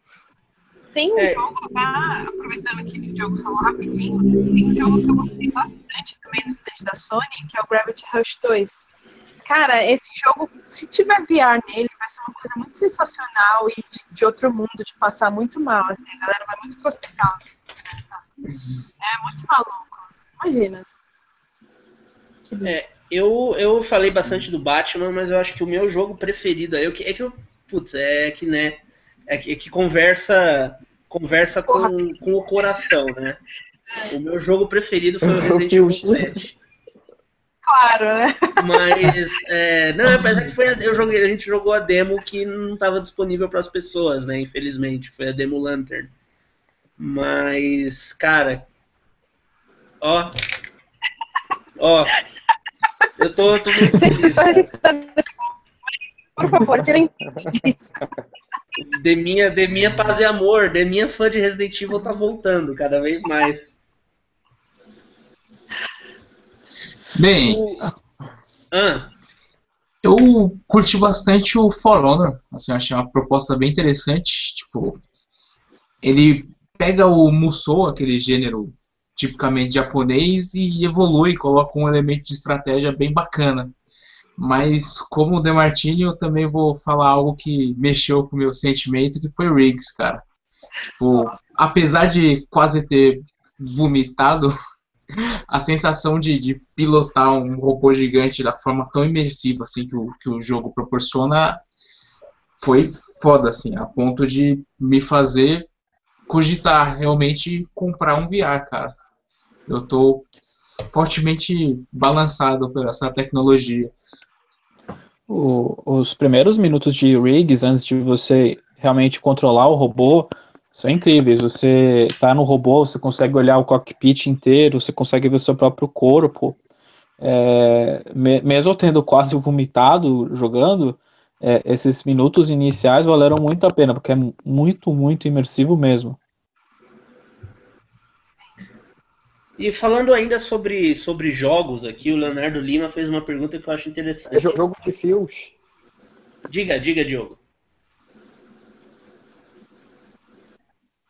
Tem um é. jogo, tá? aproveitando que o Diogo falou rapidinho, tem um jogo que eu gostei bastante também no stand da Sony, que é o Gravity Rush 2. Cara, esse jogo, se tiver VR nele, vai ser uma coisa muito sensacional e de, de outro mundo, de passar muito mal. Assim, a galera vai muito pro hospital. É muito maluco. Imagina. É, eu, eu falei bastante do Batman, mas eu acho que o meu jogo preferido é, que, é que eu. Putz, é que, né? É que, é que conversa conversa com, com o coração, né? O meu jogo preferido foi o Resident Evil 7. Claro, né? Mas, é, não, apesar que foi a, eu joguei, a gente jogou a demo que não estava disponível para as pessoas, né? Infelizmente, foi a demo Lantern. Mas, cara, ó, ó, eu tô, tô muito feliz. Por favor, tirem. Deminha, Deminha Paz e Amor. Deminha fã de Resident Evil tá voltando cada vez mais. Bem, ah. eu curti bastante o For Honor. Assim, achei uma proposta bem interessante. Tipo, ele pega o Musou, aquele gênero tipicamente japonês, e evolui, coloca um elemento de estratégia bem bacana. Mas como o Demartini, eu também vou falar algo que mexeu com o meu sentimento, que foi Riggs, cara. Tipo, apesar de quase ter vomitado, a sensação de, de, pilotar um robô gigante da forma tão imersiva assim que o, que o jogo proporciona foi foda, assim, a ponto de me fazer cogitar realmente comprar um VR, cara. Eu tô fortemente balançado por essa tecnologia o, os primeiros minutos de rigs antes de você realmente controlar o robô são incríveis. Você tá no robô, você consegue olhar o cockpit inteiro, você consegue ver seu próprio corpo. É, me, mesmo tendo quase vomitado jogando, é, esses minutos iniciais valeram muito a pena, porque é muito, muito imersivo mesmo. E falando ainda sobre, sobre jogos aqui, o Leonardo Lima fez uma pergunta que eu acho interessante. É jogo de fios. Diga, diga, Diogo.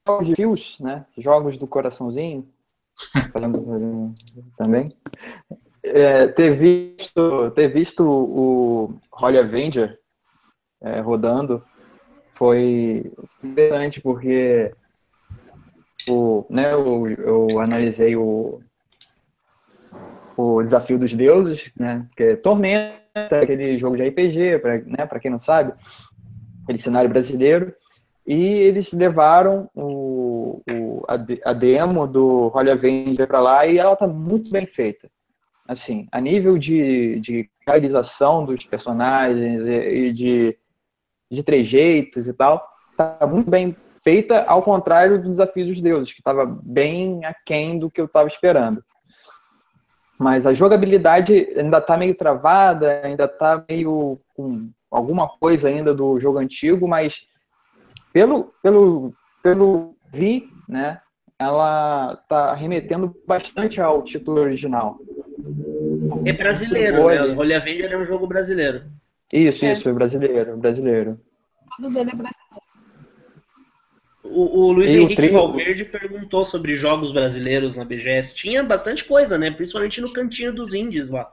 Jogos de fios, né? Jogos do coraçãozinho. também. É, ter visto, ter visto o Holy Avenger é, rodando foi interessante porque o, né, eu, eu analisei o, o Desafio dos Deuses, né, que é Tormenta, aquele jogo de RPG, para né, quem não sabe, aquele cenário brasileiro, e eles levaram o, o a, a, demo do Holy Avenger para lá e ela está muito bem feita. Assim, a nível de, de realização dos personagens e, de, de trejeitos e tal, está muito bem feita ao contrário do Desafio dos Deuses, que estava bem aquém do que eu estava esperando. Mas a jogabilidade ainda está meio travada, ainda está meio com alguma coisa ainda do jogo antigo, mas pelo, pelo, pelo vi, né, ela está remetendo bastante ao título original. É brasileiro, né? O Holy Avenger é um jogo brasileiro. Isso, é. isso, é brasileiro, brasileiro. Dele é brasileiro. O, o Luiz e Henrique o Valverde perguntou sobre jogos brasileiros na BGS. Tinha bastante coisa, né? Principalmente no cantinho dos indies lá.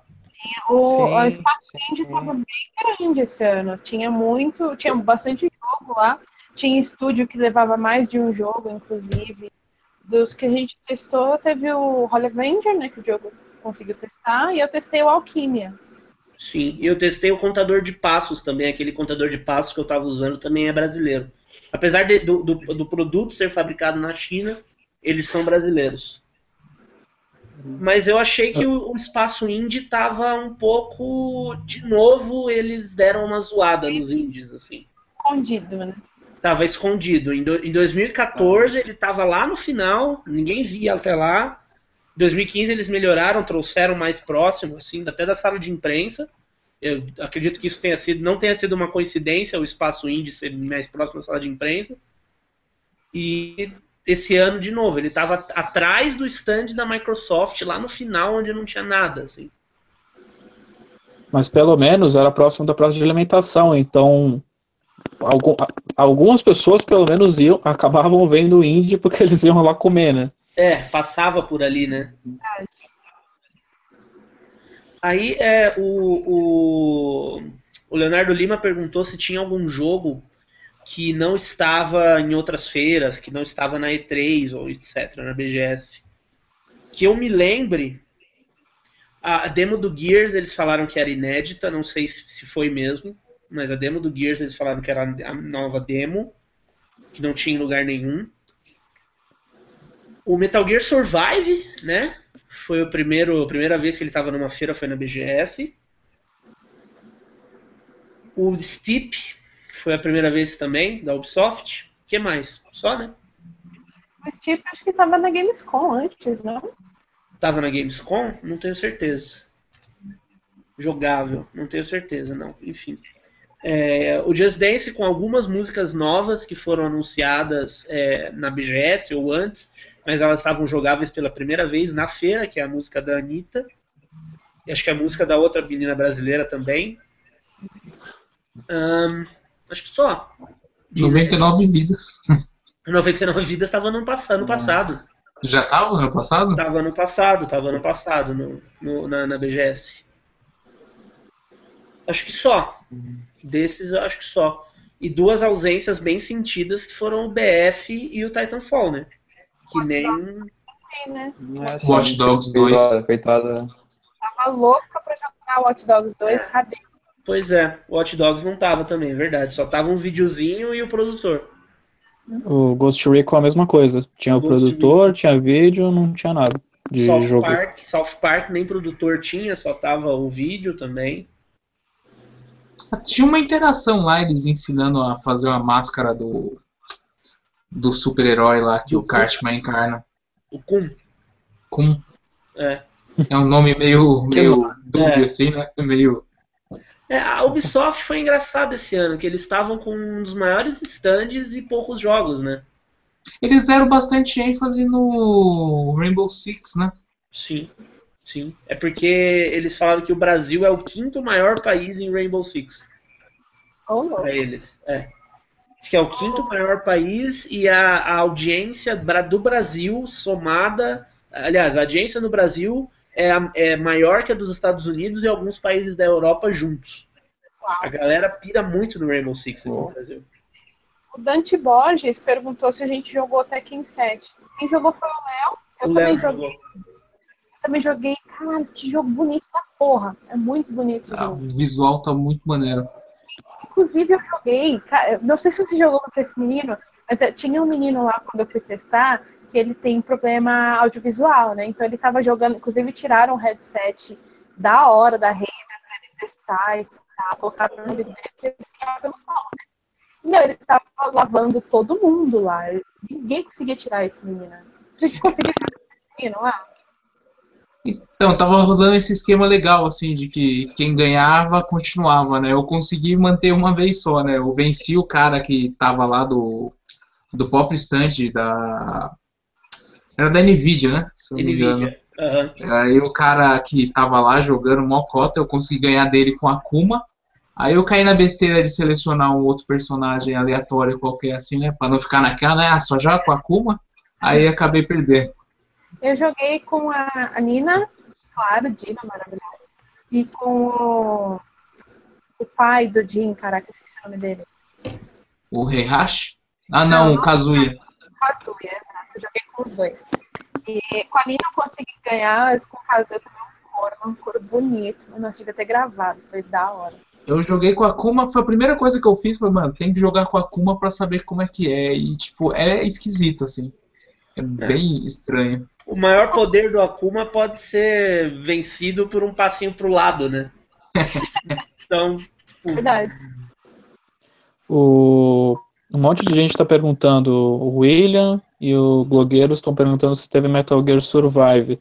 O, sim, a espaço indie estava bem grande esse ano. Tinha muito, tinha bastante jogo lá. Tinha estúdio que levava mais de um jogo, inclusive. Dos que a gente testou, teve o Holy Avenger, né? Que o jogo conseguiu testar. E eu testei o Alquimia. Sim, e eu testei o contador de passos também. Aquele contador de passos que eu estava usando também é brasileiro. Apesar de, do, do, do, produto ser fabricado na China, eles são brasileiros. Mas eu achei que o, o espaço indie tava um pouco. De novo, eles deram uma zoada nos indies, assim. Escondido, né? Tava escondido. Em, do, em 2014 ele tava lá no final, ninguém via até lá. Em 2015 eles melhoraram, trouxeram mais próximo, assim, até da sala de imprensa. Eu acredito que isso tenha sido, não tenha sido uma coincidência o espaço indie ser mais próximo da sala de imprensa. E esse ano, de novo, ele estava atrás do stand da Microsoft, lá no final, onde não tinha nada, assim. Mas pelo menos era próximo da praça de alimentação, então algum, algumas pessoas pelo menos iam, acabavam vendo o indie porque eles iam lá comer, né? É, passava por ali, né? Aí é, o, o, o Leonardo Lima perguntou se tinha algum jogo que não estava em outras feiras, que não estava na E3 ou etc, na BGS. Que eu me lembre, a demo do Gears eles falaram que era inédita, não sei se foi mesmo, mas a demo do Gears eles falaram que era a nova demo, que não tinha em lugar nenhum. O Metal Gear Survive, né? Foi o primeiro, a primeira vez que ele estava numa feira foi na BGS. O Steep foi a primeira vez também, da Ubisoft. O que mais? Só, né? O Steep acho que estava na Gamescom antes, não? Tava na Gamescom? Não tenho certeza. Jogável, não tenho certeza, não. Enfim. É, o Just Dance com algumas músicas novas que foram anunciadas é, na BGS ou antes, mas elas estavam jogáveis pela primeira vez na feira, que é a música da Anitta. E acho que é a música da outra menina brasileira também. Um, acho que só. 99 vidas. 99 vidas estava no passado, no passado. Já estava no ano passado? Estava no passado, estava no passado, no, no na, na, BGS. Acho que só. Desses, eu acho que só. E duas ausências bem sentidas que foram o BF e o Titanfall, né? Que Watch nem. Dogs, né? Watch Dogs 2. Coitada. Tava louca pra jogar Watch Dogs 2, cadê? Pois é, Watch Dogs não tava também, verdade. Só tava um videozinho e o produtor. O Ghost Recon é a mesma coisa. Tinha o Ghost produtor, Recon. tinha vídeo, não tinha nada de South jogo. Park, South Park nem produtor tinha, só tava o vídeo também. Tinha uma interação lá, eles ensinando a fazer uma máscara do do super-herói lá que o Cartman encarna. O Kun. Kun. É. É um nome meio, meio dúbio, é. assim, né? Meio é, a Ubisoft foi engraçada esse ano, que eles estavam com um dos maiores stands e poucos jogos, né? Eles deram bastante ênfase no Rainbow Six, né? Sim, sim. É porque eles falaram que o Brasil é o quinto maior país em Rainbow Six. Oh, não. Pra eles, é. Diz que é o quinto maior país e a, a audiência do Brasil somada. Aliás, a audiência no Brasil é, é maior que a dos Estados Unidos e alguns países da Europa juntos. Uau. A galera pira muito no Rainbow Six aqui no Brasil. O Dante Borges perguntou se a gente jogou Tekken 7. Quem jogou foi o Léo. Eu o também Léo joguei. Jogou. Eu também joguei. Caralho, que jogo bonito da porra. É muito bonito. Ah, o visual tá muito maneiro. Inclusive, eu joguei. Não sei se você jogou contra esse menino, mas é, tinha um menino lá quando eu fui testar que ele tem problema audiovisual, né? Então ele estava jogando, inclusive tiraram o headset da hora da Razer para ele testar e tá, colocar no vídeo dele, porque ele pelo som, né? Meu, ele tava lavando todo mundo lá. Ninguém conseguia tirar esse menino. Você conseguia tirar esse menino lá? Então, tava rolando esse esquema legal, assim, de que quem ganhava continuava, né? Eu consegui manter uma vez só, né? Eu venci o cara que tava lá do, do pop stand da, era da Nvidia, né? Se não Nvidia. Uhum. Aí o cara que tava lá jogando Mocota, eu consegui ganhar dele com Akuma. Aí eu caí na besteira de selecionar um outro personagem aleatório qualquer assim, né? Pra não ficar naquela, né? Ah, só joga com Akuma. Aí acabei perdendo. Eu joguei com a, a Nina, claro, Dina, maravilhosa. E com o, o pai do Jin, caraca, esqueci o nome dele. O Heihachi? Ah, não, não o Kazuya. Kazuya, exato. Eu joguei com os dois. E com a Nina eu consegui ganhar, mas com o Kazuya também um coro, um coro bonito. Nós devia ter gravado, foi da hora. Eu joguei com a Kuma, foi a primeira coisa que eu fiz, foi, mano, tem que jogar com a Kuma pra saber como é que é. E, tipo, é esquisito, assim. É, é. bem estranho. O maior poder do Akuma pode ser vencido por um passinho pro lado, né? então. Verdade. O um monte de gente está perguntando, o William e o blogueiro estão perguntando se teve Metal Gear Survive.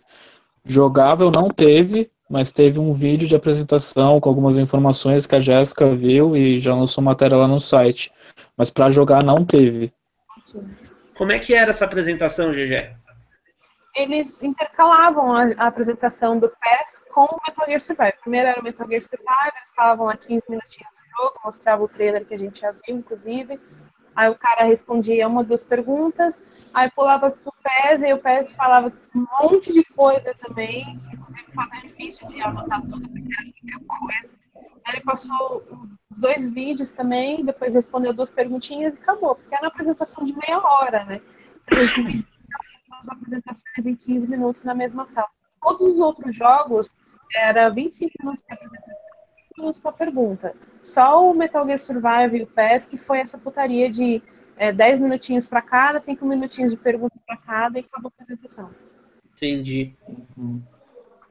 Jogável não teve, mas teve um vídeo de apresentação com algumas informações que a Jéssica viu e já lançou matéria lá no site. Mas para jogar não teve. Como é que era essa apresentação, GG? Eles intercalavam a, a apresentação do PES com o Metal Gear Survive. Primeiro era o Metal Gear Survive, eles falavam lá 15 minutinhos do jogo, mostrava o trailer que a gente já viu, inclusive. Aí o cara respondia uma, duas perguntas, aí pulava pro PES e o PES falava um monte de coisa também, inclusive fazia difícil de anotar tudo, porque era coisa. Aí ele passou os dois vídeos também, depois respondeu duas perguntinhas e acabou, porque era uma apresentação de meia hora, né? Apresentações em 15 minutos na mesma sala. Todos os outros jogos era 25 minutos para apresentação para pergunta. Só o Metal Gear Survive e o PES que foi essa putaria de é, 10 minutinhos para cada, 5 minutinhos de pergunta para cada e acabou a apresentação. Entendi. Uhum.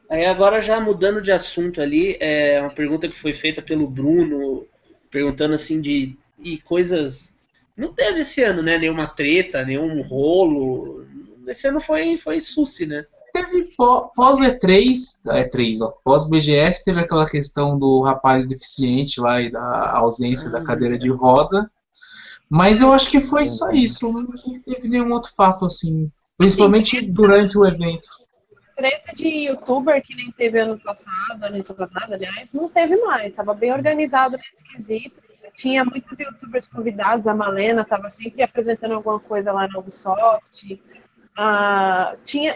Aí agora já mudando de assunto ali, é uma pergunta que foi feita pelo Bruno, perguntando assim de e coisas. Não teve esse ano, né? Nenhuma treta, nenhum rolo, esse ano foi, foi Susi, né? Teve pós E3, E3, ó, pós BGS, teve aquela questão do rapaz deficiente lá e da ausência da cadeira de roda. Mas eu acho que foi só isso, não teve nenhum outro fato assim, principalmente durante o evento. Treta de youtuber que nem teve ano passado, ano passado, aliás, não teve mais, estava bem organizado nesse quesito. Tinha muitos youtubers convidados, a Malena estava sempre apresentando alguma coisa lá na Ubisoft. Uh, tinha,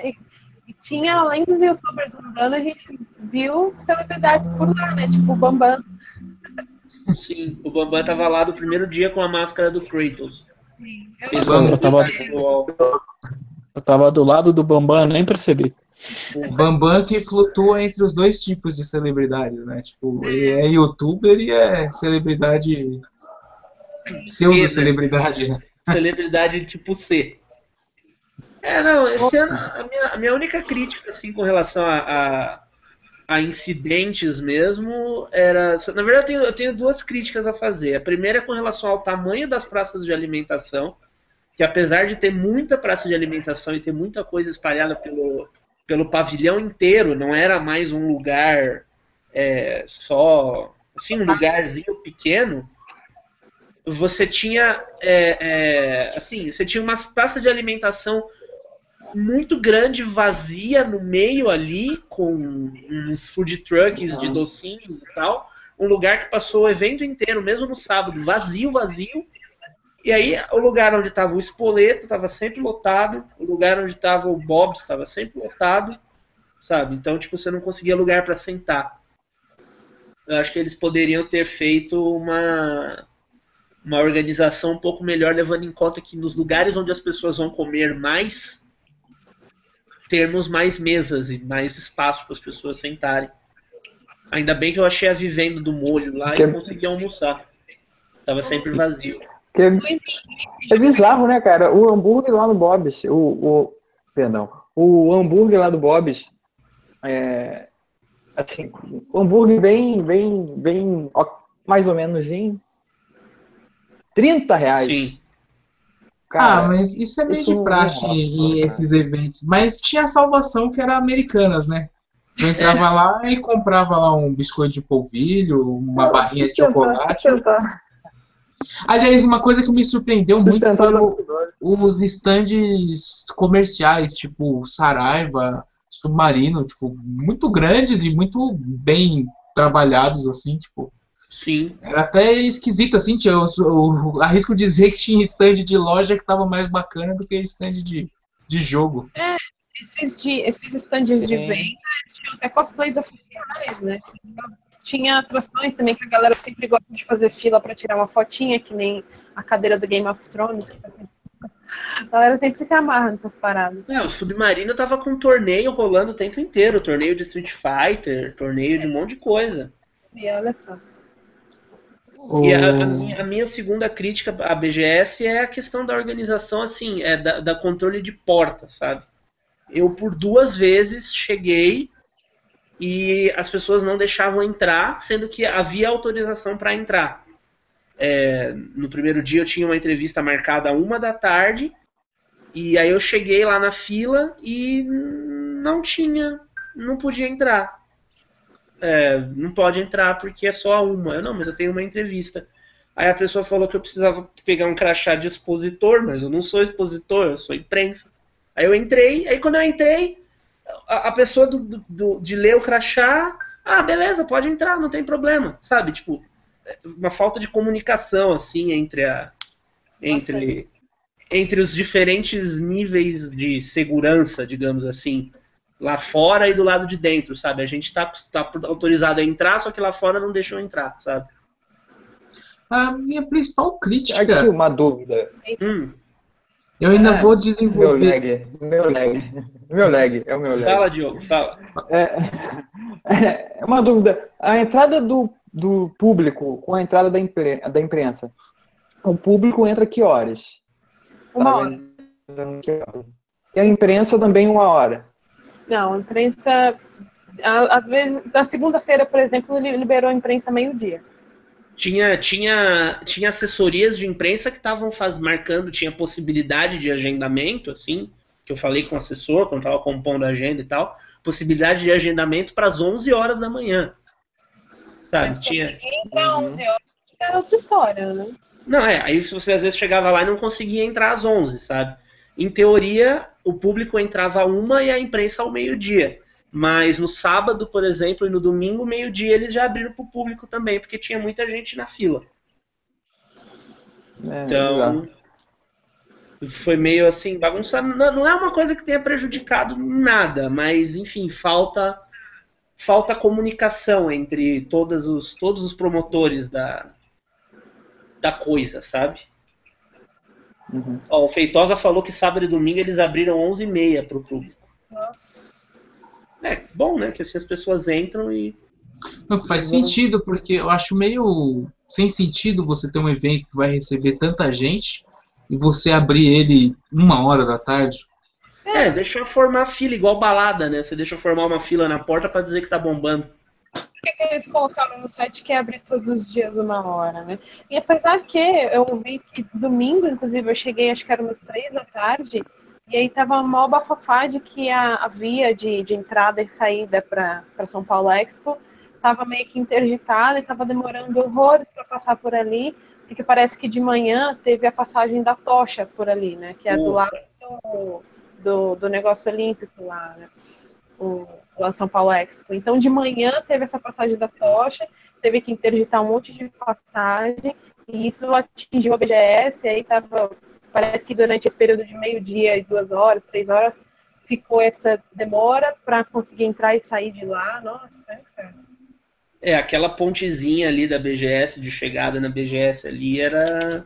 e tinha, além dos youtubers andando, a gente viu celebridades por lá, né? Tipo o Bambam. Sim, o Bambam tava lá do primeiro dia com a máscara do Kratos. Sim, eu, eu, tava, eu tava do lado do Bambam, nem percebi. O Bambam que flutua entre os dois tipos de celebridades, né? Tipo, ele é youtuber e é celebridade. pseudo-celebridade, né? Celebridade tipo C. É, não, esse ano a minha, a minha única crítica, assim, com relação a, a, a, incidentes mesmo, era. Na verdade, eu tenho, eu tenho duas críticas a fazer. A primeira é com relação ao tamanho das praças de alimentação, que apesar de ter muita praça de alimentação e ter muita coisa espalhada pelo, pelo pavilhão inteiro, não era mais um lugar é, só. Assim, um lugarzinho pequeno você tinha é, é, assim você tinha umas praças de alimentação muito grande, vazia no meio ali, com uns food trucks de docinhos e tal. Um lugar que passou o evento inteiro, mesmo no sábado, vazio, vazio. E aí, o lugar onde estava o Espoleto estava sempre lotado, o lugar onde estava o Bob estava sempre lotado, sabe? Então, tipo, você não conseguia lugar para sentar. Eu acho que eles poderiam ter feito uma, uma organização um pouco melhor, levando em conta que nos lugares onde as pessoas vão comer mais, termos mais mesas e mais espaço para as pessoas sentarem. Ainda bem que eu achei a vivendo do molho lá que... e consegui almoçar. Tava sempre vazio. Que é, bizarro, né, cara? O hambúrguer lá no Bob's, o, o perdão, o hambúrguer lá do Bob's, é, assim, o hambúrguer bem, bem, bem, mais ou menos em 30 reais. Sim. Cara, ah, mas isso é meio isso de praxe é em esses eventos. Mas tinha a salvação que era Americanas, né? Eu entrava é. lá e comprava lá um biscoito de polvilho, uma Não, barrinha de chocolate. Aliás, uma coisa que me surpreendeu muito foi o, os estandes comerciais, tipo Saraiva, Submarino, tipo, muito grandes e muito bem trabalhados, assim, tipo. Sim. Era até esquisito, assim, tinha, eu, eu, arrisco dizer que tinha stand de loja que tava mais bacana do que stand de, de jogo. É, esses, de, esses stands Sim. de venda tinham até cosplays oficiais, né? Tinha atrações também que a galera sempre gosta de fazer fila para tirar uma fotinha, que nem a cadeira do Game of Thrones, que tá sempre... A galera sempre se amarra nessas paradas. Não, o Submarino tava com um torneio rolando o tempo inteiro, torneio de Street Fighter, torneio de um monte de coisa. E olha só. E a, a, minha, a, minha, segunda crítica à BGS é a questão da organização, assim, é da, da controle de porta, sabe? Eu, por duas vezes, cheguei e as pessoas não deixavam entrar, sendo que havia autorização para entrar. É, no primeiro dia eu tinha uma entrevista marcada a uma da tarde, e aí eu cheguei lá na fila e não tinha, não podia entrar é, não pode entrar porque é só uma. Eu, não, mas eu tenho uma entrevista. Aí a pessoa falou que eu precisava pegar um crachá de expositor, mas eu não sou expositor, eu sou imprensa. Aí eu entrei, aí quando eu entrei, a, a pessoa do, do, do, de ler o crachá, ah, beleza, pode entrar, não tem problema, sabe? Tipo, uma falta de comunicação, assim, entre a. Entre, entre os diferentes níveis de segurança, digamos assim lá fora e do lado de dentro, sabe? A gente tá, tá autorizado a entrar, só que lá fora não deixam entrar, sabe? A minha principal crítica. Aqui uma dúvida. Hum. Eu ainda é, vou desenvolver. Meu lag, meu lag, meu lag, é o meu lag. Fala, Diogo, fala. É, é uma dúvida. A entrada do, do público com a entrada da, impre, da imprensa, o público entra que horas? Uma hora. E a imprensa também uma hora. Não, a imprensa, às vezes, na segunda-feira, por exemplo, ele liberou a imprensa meio-dia. Tinha, tinha, tinha assessorias de imprensa que estavam marcando, tinha possibilidade de agendamento, assim, que eu falei com o assessor, quando estava compondo a agenda e tal, possibilidade de agendamento para as 11 horas da manhã. Sabe, Mas tinha. Para 11 horas é outra história, né? Não, é, aí você às vezes chegava lá e não conseguia entrar às 11, sabe? Em teoria, o público entrava uma e a imprensa ao meio-dia. Mas no sábado, por exemplo, e no domingo, meio-dia, eles já abriram para o público também, porque tinha muita gente na fila. É, então, foi meio assim, bagunçado. Não é uma coisa que tenha prejudicado nada, mas enfim, falta falta comunicação entre todos os, todos os promotores da, da coisa, sabe? Uhum. Ó, o Feitosa falou que sábado e domingo eles abriram 11h30 para o público. Nossa. É, bom, né? Que assim as pessoas entram e. Não, faz sentido, porque eu acho meio sem sentido você ter um evento que vai receber tanta gente e você abrir ele uma hora da tarde. É, deixa eu formar fila, igual balada, né? Você deixa eu formar uma fila na porta para dizer que tá bombando. Por que, que, eles colocaram no site que abre todos os dias uma hora, né? E apesar que eu ouvi que domingo, inclusive, eu cheguei, acho que era umas três da tarde, e aí tava mal bafafá de que a, a via de, de entrada e saída para São Paulo Expo tava meio que interditada e tava demorando horrores para passar por ali porque parece que de manhã teve a passagem da tocha por ali, né? Que é do lado do, do, do negócio olímpico lá, né? O, lá São Paulo Expo. Então, de manhã teve essa passagem da tocha, teve que interditar um monte de passagem, e isso atingiu a BGS, e aí tava, parece que durante esse período de meio-dia e duas horas, três horas, ficou essa demora para conseguir entrar e sair de lá. Nossa, foi inferno. É, aquela pontezinha ali da BGS, de chegada na BGS ali, era,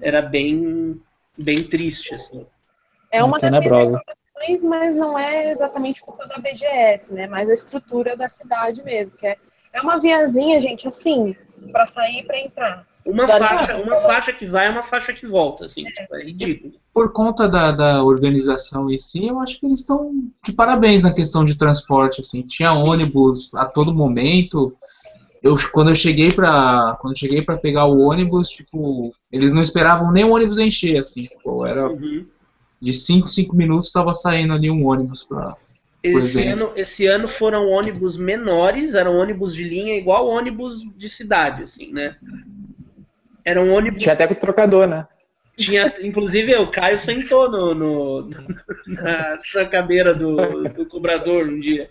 era bem, bem triste, assim. É uma das mas não é exatamente culpa da BGS, né? Mas a estrutura da cidade mesmo, que é, é uma viazinha, gente, assim, para sair e para entrar. Uma faixa, uma faixa que vai é uma faixa que volta, assim, é, tipo, é ridículo. Por conta da, da organização em si, eu acho que eles estão de parabéns na questão de transporte, assim. Tinha ônibus a todo momento. Eu, quando eu cheguei para quando eu cheguei para pegar o ônibus, tipo, eles não esperavam nem o ônibus encher, assim, tipo, era uhum. De 5 5 minutos estava saindo ali um ônibus para esse ano, esse ano foram ônibus menores, eram ônibus de linha igual ônibus de cidade, assim, né? Era um ônibus. Tinha até com o trocador, né? Tinha, inclusive, o Caio sentou no, no na, na, cadeira do, do cobrador um dia.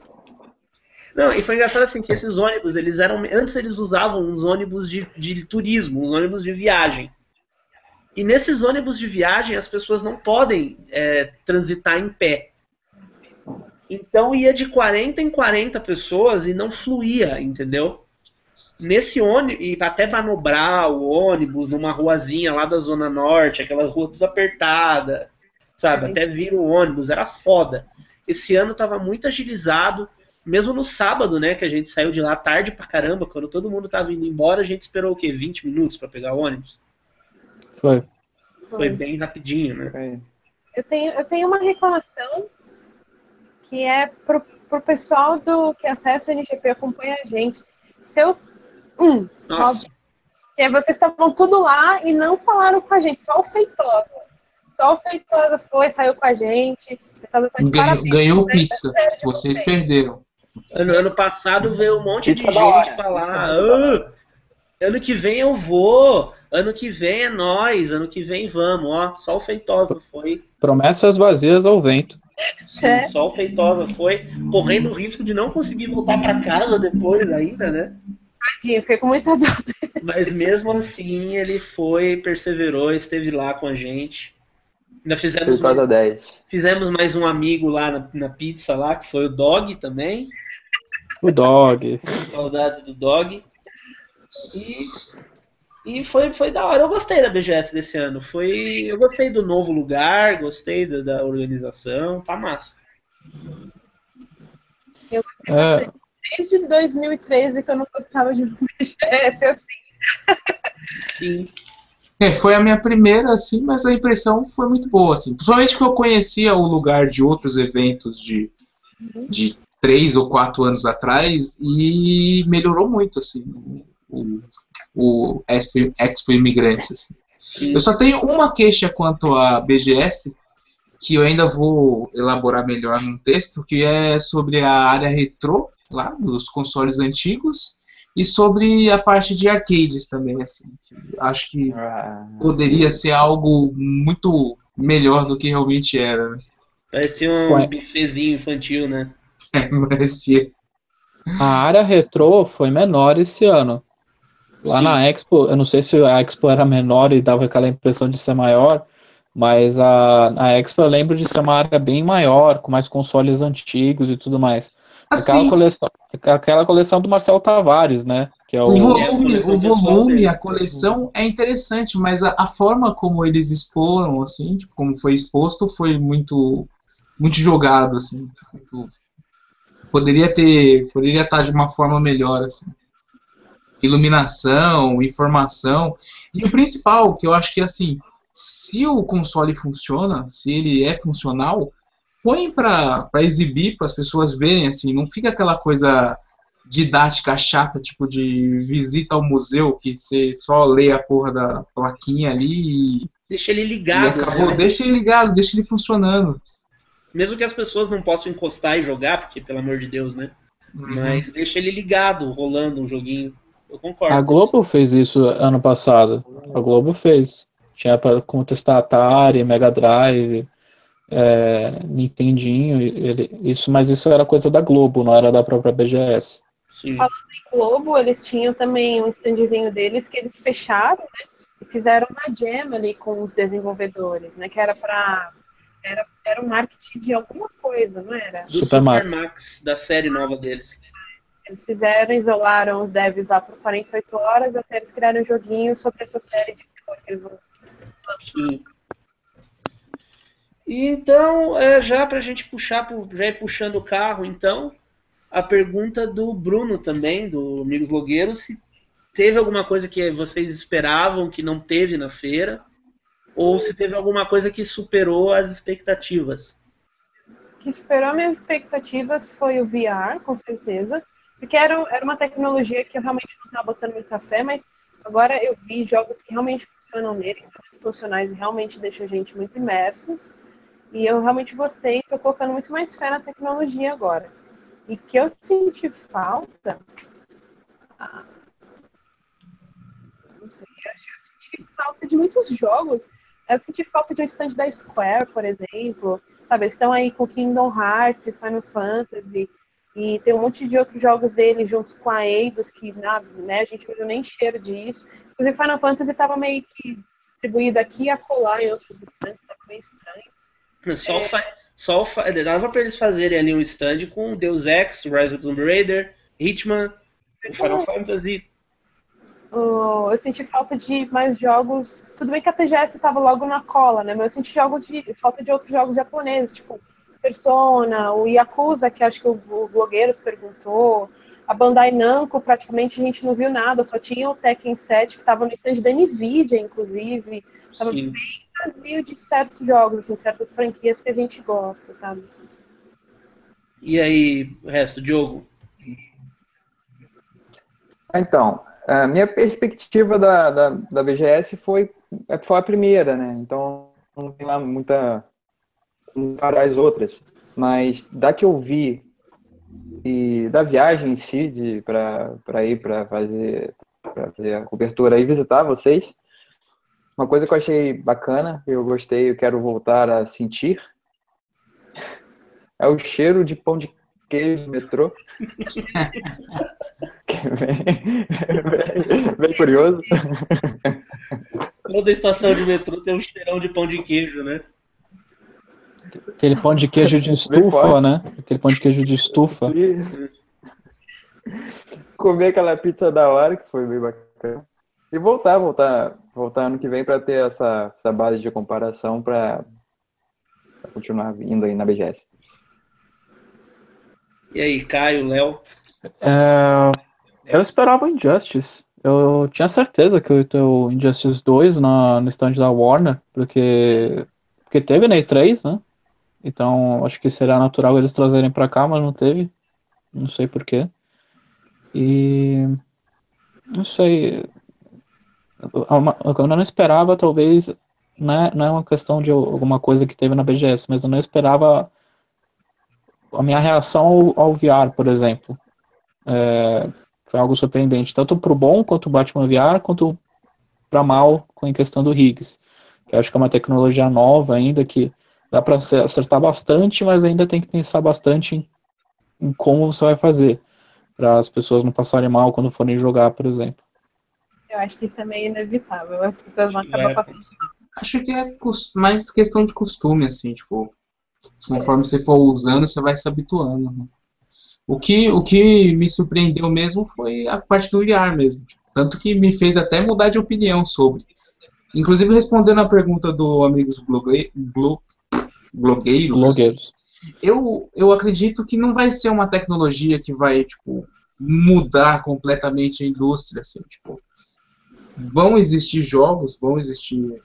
Não, e foi engraçado assim que esses ônibus, eles eram. Antes eles usavam uns ônibus de, de turismo, uns ônibus de viagem. E nesses ônibus de viagem as pessoas não podem é, transitar em pé. Então ia de 40 em 40 pessoas e não fluía, entendeu? nesse ônibus, e até manobrar o ônibus numa ruazinha lá da Zona Norte, aquela rua tudo apertada, sabe? Até vir o ônibus, era foda. Esse ano tava muito agilizado, mesmo no sábado, né, que a gente saiu de lá tarde pra caramba, quando todo mundo tava indo embora, a gente esperou o quê? 20 minutos para pegar o ônibus? Foi. Foi bem rapidinho, né? Eu tenho, eu tenho uma reclamação que é pro, pro pessoal do que acessa o NGP acompanha a gente. Seus um. Nossa. Que vocês estavam tudo lá e não falaram com a gente, só o Feitosa. Só o Feitosa foi, saiu com a gente. Tá ganhou, ganhou pizza. Vocês perderam. Ano, ano passado veio um monte pizza de gente falar. Ah, ano que vem eu vou. Ano que vem é nós. Ano que vem vamos. Ó, só o Feitosa foi. Promessas vazias ao vento. Sim, é. Só o Feitosa foi, correndo o risco de não conseguir voltar para casa depois ainda, né? Tadinho, fiquei com muita dor. Mas mesmo assim, ele foi, perseverou, esteve lá com a gente. Ainda fizemos, mais, 10. fizemos mais um amigo lá na, na, pizza lá, que foi o Dog também. O Dog. Saudades do Dog. E, e foi, foi da hora. Eu gostei da BGS desse ano. Foi, eu gostei do novo lugar, gostei da, da organização. Tá massa. Eu gostei é... desde 2013 que eu não gostava de BGS assim. Sim. É, foi a minha primeira, assim, mas a impressão foi muito boa, assim. Principalmente que eu conhecia o lugar de outros eventos de, uhum. de três ou quatro anos atrás e melhorou muito, assim, o, o Expo, Expo Imigrantes, assim. Eu só tenho uma queixa quanto à BGS, que eu ainda vou elaborar melhor num texto, que é sobre a área retrô lá dos consoles antigos e sobre a parte de arcades também, assim. Acho que ah. poderia ser algo muito melhor do que realmente era. Né? Parecia um Foi. bifezinho infantil, né? É, parecia. A área retrô foi menor esse ano. Lá Sim. na Expo, eu não sei se a Expo era menor e dava aquela impressão de ser maior, mas a, a Expo eu lembro de ser uma área bem maior, com mais consoles antigos e tudo mais. Assim, aquela, coleção, aquela coleção do Marcelo Tavares, né? Que é o, o volume, o volume a coleção é interessante, mas a, a, forma como eles exporam, assim, tipo, como foi exposto, foi muito, muito jogado, assim. Muito, poderia ter, poderia estar de uma forma melhor, assim iluminação, informação. E o principal, que eu acho que assim, se o console funciona, se ele é funcional, põe para exibir, para as pessoas verem, assim, não fica aquela coisa didática chata, tipo de visita ao museu, que você só lê a porra da plaquinha ali e. Deixa ele ligado. acabou, né? deixa ele ligado, deixa ele funcionando. Mesmo que as pessoas não possam encostar e jogar, porque pelo amor de Deus, né? Uhum. Mas deixa ele ligado, rolando um joguinho. Eu concordo. A Globo fez isso ano passado. A Globo fez. Tinha para contestar Atari, Mega Drive, é, Nintendinho, ele, isso, mas isso era coisa da Globo, não era da própria BGS. Sim. Falando em Globo, eles tinham também um standzinho deles que eles fecharam, né? E fizeram uma jam ali com os desenvolvedores, né? Que era para era, era um marketing de alguma coisa, não era? Do Supermax, Supermax da série nova deles. Eles fizeram, isolaram os devs lá por 48 horas até eles criaram um joguinho sobre essa série de terror que eles vão Sim. Então, é, já para a gente puxar, já ir puxando o carro, então, a pergunta do Bruno também, do Amigos Logueiros, se teve alguma coisa que vocês esperavam que não teve na feira, ou se teve alguma coisa que superou as expectativas. O que superou minhas expectativas foi o VR, com certeza. Porque era, era uma tecnologia que eu realmente não estava botando muita fé, mas agora eu vi jogos que realmente funcionam nele, que são muito funcionais e realmente deixam a gente muito imersos. E eu realmente gostei, estou colocando muito mais fé na tecnologia agora. E que eu senti falta. Ah, não sei, eu senti falta de muitos jogos. Eu senti falta de um stand da Square, por exemplo. Sabe, eles estão aí com Kingdom Hearts e Final Fantasy. E tem um monte de outros jogos dele junto com a Eidos, que né, a gente não viu nem cheiro disso. Inclusive, Final Fantasy estava meio que distribuído aqui e acolá em outros stands, estava meio estranho. Só, é... fa... só fa... dava para eles fazerem ali um stand com Deus Ex, Rise of the Tomb Raider, Hitman, o Final Fantasy. Oh, eu senti falta de mais jogos. Tudo bem que a TGS estava logo na cola, né? Mas eu senti jogos de falta de outros jogos japoneses, tipo Persona, o Yakuza, que acho que o, o Blogueiros perguntou, a Bandai Namco, praticamente a gente não viu nada, só tinha o Tekken 7, que estava no stand da NVIDIA, inclusive. Estava bem vazio de certos jogos, assim, de certas franquias que a gente gosta, sabe? E aí, o resto, Diogo? Então, a minha perspectiva da, da, da BGS foi, foi a primeira, né? Então, não tem lá muita para as outras, mas da que eu vi e da viagem em si para ir para fazer, fazer a cobertura e visitar vocês, uma coisa que eu achei bacana, eu gostei, eu quero voltar a sentir, é o cheiro de pão de queijo do metrô. que é bem, bem, bem curioso. Toda estação de metrô tem um cheirão de pão de queijo, né? Aquele pão de queijo de estufa, né? Aquele pão de queijo de estufa. Sim. Comer aquela pizza da hora, que foi bem bacana. E voltar, voltar, voltar ano que vem para ter essa, essa base de comparação para continuar indo aí na BGS. E aí, Caio, Léo? É, eu esperava o Injustice. Eu tinha certeza que eu ia ter o Injustice 2 na, no stand da Warner, porque, porque teve na E3, né? Então, acho que será natural eles trazerem para cá, mas não teve. Não sei porquê. E. Não sei. Eu não esperava, talvez, não é, não é uma questão de alguma coisa que teve na BGS, mas eu não esperava a minha reação ao, VR, por exemplo. É, foi algo surpreendente, tanto para o bom quanto o Batman VR, quanto para mal com a questão do Higgs. Que acho que é uma tecnologia nova ainda que dá para acertar bastante, mas ainda tem que pensar bastante em, em como você vai fazer para as pessoas não passarem mal quando forem jogar, por exemplo. Eu acho que isso é meio inevitável. As pessoas vão acabar é, passando. Acho que é mais questão de costume, assim, tipo, conforme você for usando, você vai se habituando. Né? O que, o que me surpreendeu mesmo foi a parte do VR mesmo. Tipo, tanto que me fez até mudar de opinião sobre. Inclusive respondendo a pergunta do amigos blo, blogueiros. blogueiros. Eu, eu acredito que não vai ser uma tecnologia que vai, tipo, mudar completamente a indústria, assim, tipo, vão existir jogos, vão existir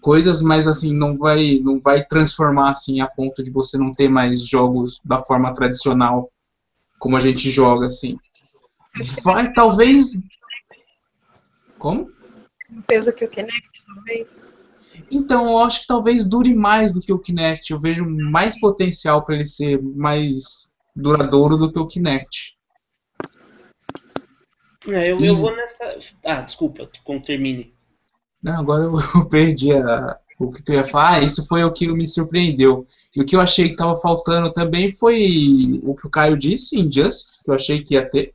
coisas, mas assim não vai não vai transformar assim a ponto de você não ter mais jogos da forma tradicional como a gente joga assim. Vai talvez como? Peso que o Kinect talvez. Então, eu acho que talvez dure mais do que o Kinect. Eu vejo mais potencial para ele ser mais duradouro do que o Kinect. É, eu, e... eu vou nessa. Ah, desculpa, como termine. Não, agora eu, eu perdi a, o que eu ia falar. Ah, isso foi o que me surpreendeu. E o que eu achei que estava faltando também foi o que o Caio disse, Injustice, que eu achei que ia ter.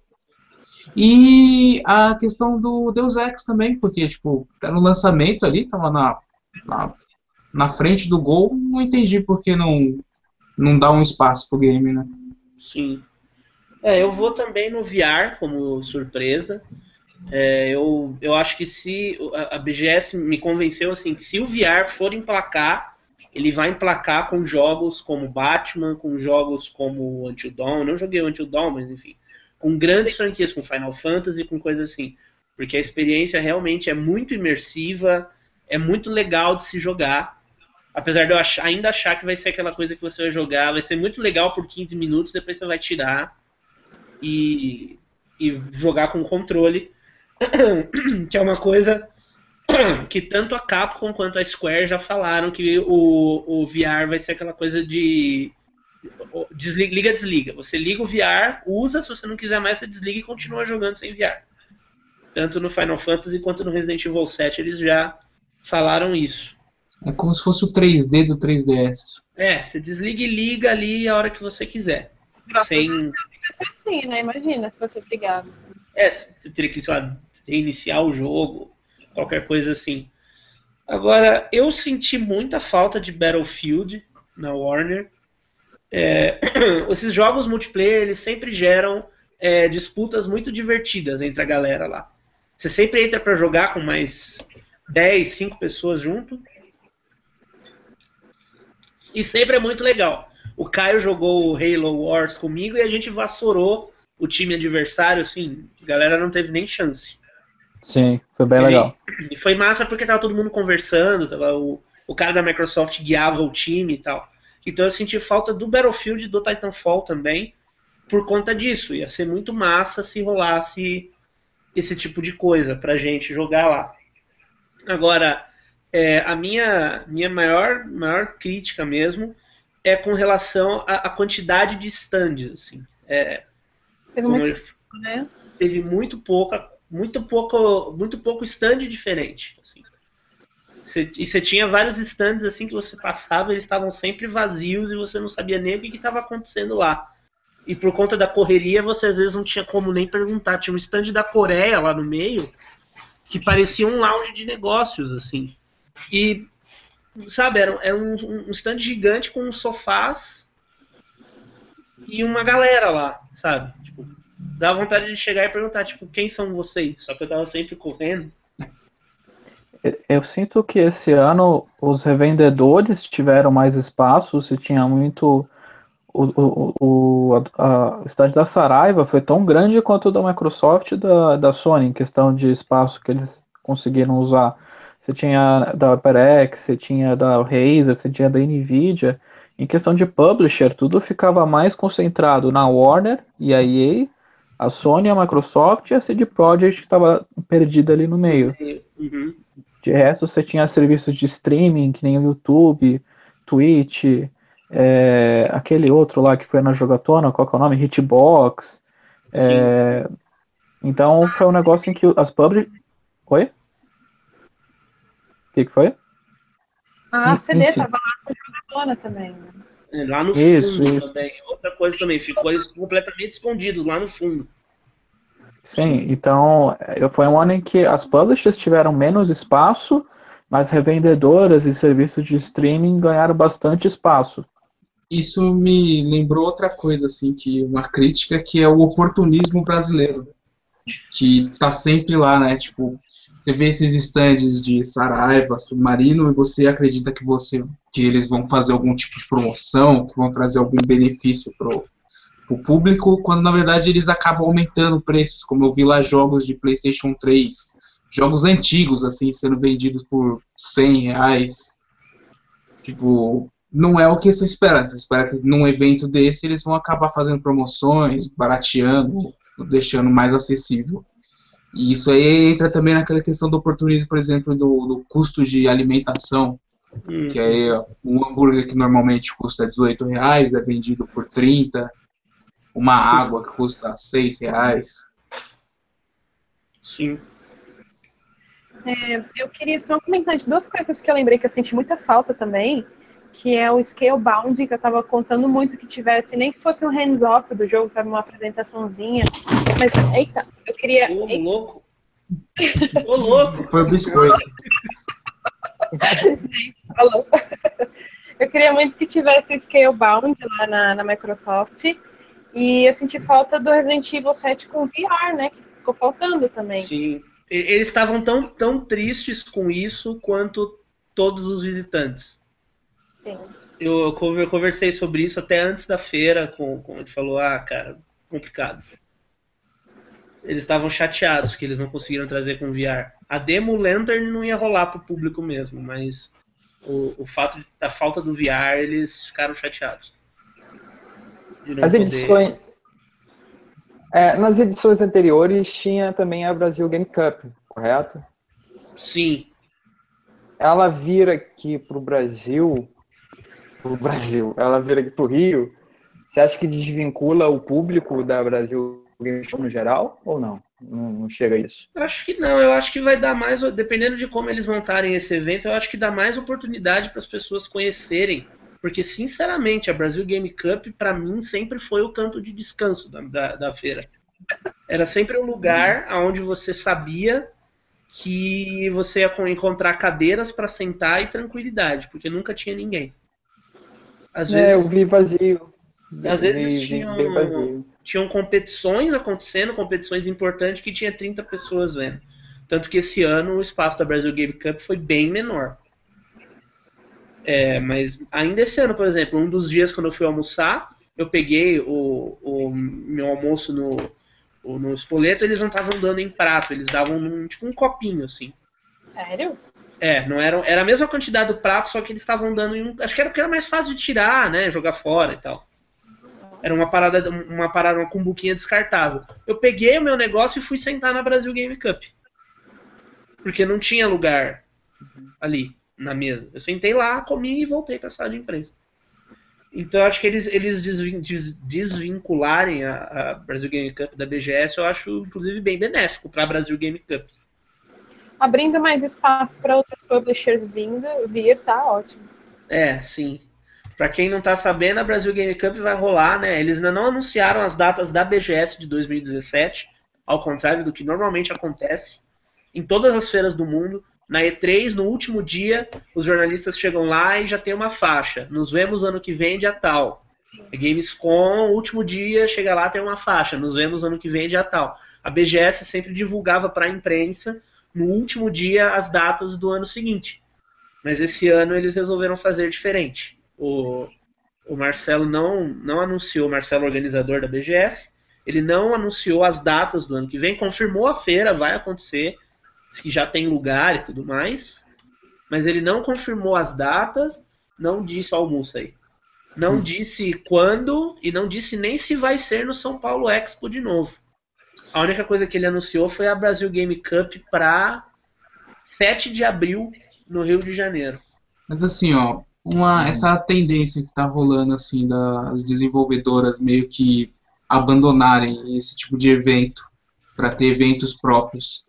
E a questão do Deus Ex também, porque, tipo, tá no lançamento ali, tava na, na, na frente do gol, não entendi por que não, não dá um espaço pro game, né? Sim. É, eu vou também no VR como surpresa. É, eu, eu acho que se a, BGS me convenceu assim que se o VR for emplacar, ele vai emplacar com jogos como Batman, com jogos como Until Dawn. Não joguei Until Dawn, mas enfim, com grandes franquias, com Final Fantasy, com coisas assim, porque a experiência realmente é muito imersiva, é muito legal de se jogar. Apesar de eu achar, ainda achar que vai ser aquela coisa que você vai jogar, vai ser muito legal por 15 minutos, depois você vai tirar e, e jogar com controle, que é uma coisa que tanto a Capcom quanto a Square já falaram que o, o VR vai ser aquela coisa de desliga, desliga. Você liga o VR, usa, se você não quiser mais, você desliga e continua jogando sem VR. Tanto no Final Fantasy quanto no Resident Evil 7 eles já falaram isso. É como se fosse o 3D do 3DS. É, você desliga e liga ali a hora que você quiser. Nossa, sem ser assim, né? Imagina se fosse obrigado. É, você teria que, sei lá, reiniciar o jogo, qualquer coisa assim. Agora, eu senti muita falta de Battlefield na Warner. É, esses jogos multiplayer, eles sempre geram é, disputas muito divertidas entre a galera lá. Você sempre entra para jogar com mais 10, 5 pessoas junto. E sempre é muito legal. O Caio jogou o Halo Wars comigo e a gente vassourou o time adversário, assim, a galera não teve nem chance. Sim, foi bem e, legal. E foi massa porque tava todo mundo conversando, tava o, o cara da Microsoft guiava o time e tal. Então eu senti falta do Battlefield e do Titanfall também, por conta disso. Ia ser muito massa se rolasse esse tipo de coisa pra gente jogar lá. Agora, é, a minha, minha maior, maior crítica mesmo é com relação à, à quantidade de stands. Assim. É, teve muito, eu, né? Teve muito pouca, muito pouco, muito pouco stand diferente. Assim. Você, e você tinha vários stands assim que você passava, eles estavam sempre vazios e você não sabia nem o que estava acontecendo lá. E por conta da correria, você às vezes não tinha como nem perguntar. Tinha um stand da Coreia lá no meio que parecia um lounge de negócios, assim. E sabe, era, era um, um stand gigante com sofás e uma galera lá, sabe? Tipo, dá vontade de chegar e perguntar, tipo, quem são vocês? Só que eu tava sempre correndo. Eu sinto que esse ano os revendedores tiveram mais espaço, se tinha muito. O, o, a, o estádio da Saraiva foi tão grande quanto o da Microsoft e da, da Sony, em questão de espaço que eles conseguiram usar você tinha da HyperX, você tinha da Razer, você tinha da Nvidia. Em questão de publisher, tudo ficava mais concentrado na Warner e a EA, a Sony, a Microsoft e a CD Projekt que estava perdida ali no meio. Uhum. De resto, você tinha serviços de streaming, que nem o YouTube, Twitch, é, aquele outro lá que foi na jogatona, qual que é o nome? Hitbox. É, então foi um negócio em que as public... Oi? O que, que foi? Ah, a CD estava lá com jogatona também. Né? É, lá no isso, fundo isso. também. Outra coisa também, ficou eles completamente escondidos lá no fundo. Sim, então foi um ano em que as publishers tiveram menos espaço, mas revendedoras e serviços de streaming ganharam bastante espaço. Isso me lembrou outra coisa, assim, que uma crítica que é o oportunismo brasileiro, que tá sempre lá, né? Tipo, você vê esses stands de Saraiva, Submarino, e você acredita que você que eles vão fazer algum tipo de promoção, que vão trazer algum benefício pro, pro público, quando na verdade eles acabam aumentando preços, como eu vi lá jogos de Playstation 3, jogos antigos, assim, sendo vendidos por 100 reais. Tipo, não é o que você espera. Você espera que num evento desse eles vão acabar fazendo promoções, barateando, deixando mais acessível. E isso aí entra também naquela questão do oportunismo, por exemplo, do, do custo de alimentação. Hum. Que aí um hambúrguer que normalmente custa 18 reais é vendido por 30. Uma água que custa 6 reais. Sim. É, eu queria só comentar de duas coisas que eu lembrei que eu senti muita falta também, que é o Scalebound, que eu estava contando muito que tivesse, nem que fosse um hands-off do jogo, sabe, uma apresentaçãozinha. Mas, eita, eu queria. Ô, louco! Ô, louco! Foi o biscoito. Gente, falou. Eu queria muito que tivesse Scalebound lá na, na Microsoft. E eu senti falta do Resident Evil 7 com VR, né? Que ficou faltando também. Sim. Eles estavam tão, tão tristes com isso quanto todos os visitantes. Sim. Eu, eu conversei sobre isso até antes da feira, com, com ele falou, ah, cara, complicado. Eles estavam chateados que eles não conseguiram trazer com VR. A demo Lantern não ia rolar pro público mesmo, mas o, o fato de, da falta do VR, eles ficaram chateados. As poder... edições. É, nas edições anteriores tinha também a Brasil Game Cup, correto? Sim. Ela vira aqui para o Brasil pro Brasil, ela vira aqui pro Rio, você acha que desvincula o público da Brasil Game Show no geral ou não? não? Chega a isso? Acho que não, eu acho que vai dar mais, dependendo de como eles montarem esse evento, eu acho que dá mais oportunidade para as pessoas conhecerem, porque sinceramente a Brasil Game Cup para mim sempre foi o canto de descanso da, da, da feira. Era sempre um lugar onde você sabia que você ia encontrar cadeiras para sentar e tranquilidade, porque nunca tinha ninguém. Às é, vezes, eu vi vazio. Às vezes vi, tinham, tinham competições acontecendo, competições importantes que tinha 30 pessoas vendo. Tanto que esse ano o espaço da Brasil Game Cup foi bem menor. É, mas ainda esse ano, por exemplo, um dos dias quando eu fui almoçar, eu peguei o, o meu almoço no, no espoleto, eles não estavam dando em prato, eles davam num, tipo um copinho, assim. Sério? É, não era, era a mesma quantidade do prato, só que eles estavam dando em um. Acho que era porque era mais fácil de tirar, né? Jogar fora e tal. Era uma parada, uma parada, uma cumbuquinha descartável. Eu peguei o meu negócio e fui sentar na Brasil Game Cup. Porque não tinha lugar ali na mesa. Eu sentei lá, comi e voltei para a sala de imprensa. Então eu acho que eles, eles desvincularem a, a Brasil Game Cup da BGS, eu acho inclusive bem benéfico para a Brasil Game Cup abrindo mais espaço para outros publishers vindo, vir, tá ótimo. É, sim. Para quem não tá sabendo, a Brasil Game Cup vai rolar, né? Eles ainda não anunciaram as datas da BGS de 2017, ao contrário do que normalmente acontece em todas as feiras do mundo. Na E3, no último dia, os jornalistas chegam lá e já tem uma faixa. Nos vemos ano que vem, dia tal. Gamescom, último dia, chega lá tem uma faixa. Nos vemos ano que vem, dia tal. A BGS sempre divulgava para a imprensa no último dia as datas do ano seguinte. Mas esse ano eles resolveram fazer diferente. O, o Marcelo não, não anunciou, o Marcelo organizador da BGS, ele não anunciou as datas do ano que vem, confirmou a feira, vai acontecer, que já tem lugar e tudo mais, mas ele não confirmou as datas, não disse almoço aí. Não hum. disse quando e não disse nem se vai ser no São Paulo Expo de novo. A única coisa que ele anunciou foi a Brasil Game Cup para 7 de abril no Rio de Janeiro. Mas assim, ó, uma, essa tendência que está rolando assim das desenvolvedoras meio que abandonarem esse tipo de evento para ter eventos próprios.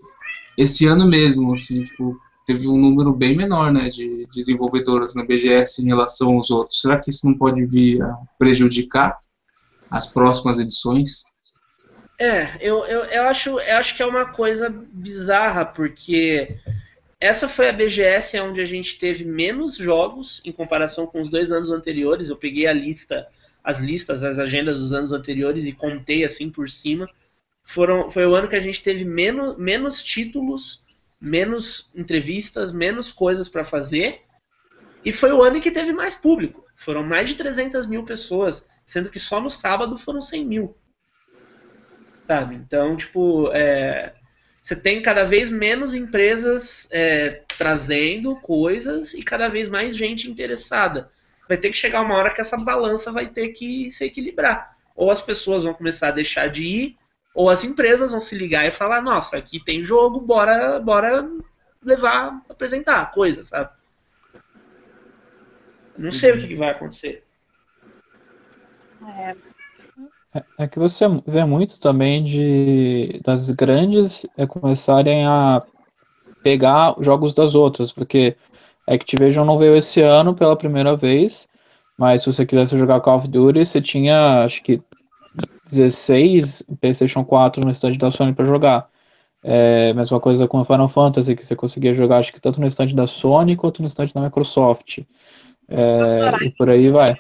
Esse ano mesmo, assim, tipo, teve um número bem menor, né, de desenvolvedoras na BGS em relação aos outros. Será que isso não pode vir a prejudicar as próximas edições? É, eu, eu, eu, acho, eu acho que é uma coisa bizarra, porque essa foi a BGS onde a gente teve menos jogos em comparação com os dois anos anteriores. Eu peguei a lista, as listas, as agendas dos anos anteriores e contei assim por cima. Foram, foi o ano que a gente teve menos, menos títulos, menos entrevistas, menos coisas para fazer. E foi o ano em que teve mais público. Foram mais de 300 mil pessoas, sendo que só no sábado foram 100 mil. Sabe? Então, tipo, é, você tem cada vez menos empresas é, trazendo coisas e cada vez mais gente interessada. Vai ter que chegar uma hora que essa balança vai ter que se equilibrar. Ou as pessoas vão começar a deixar de ir, ou as empresas vão se ligar e falar: nossa, aqui tem jogo, bora, bora levar, apresentar coisa, sabe? Não sei uhum. o que, vai acontecer. É. É que você vê muito também de das grandes é, começarem a pegar jogos das outras, porque Activision não veio esse ano pela primeira vez, mas se você quisesse jogar Call of Duty, você tinha acho que 16 PlayStation 4 no stand da Sony para jogar. É, mesma coisa com Final Fantasy, que você conseguia jogar acho que tanto no stand da Sony quanto no stand da Microsoft. É, e por aí vai.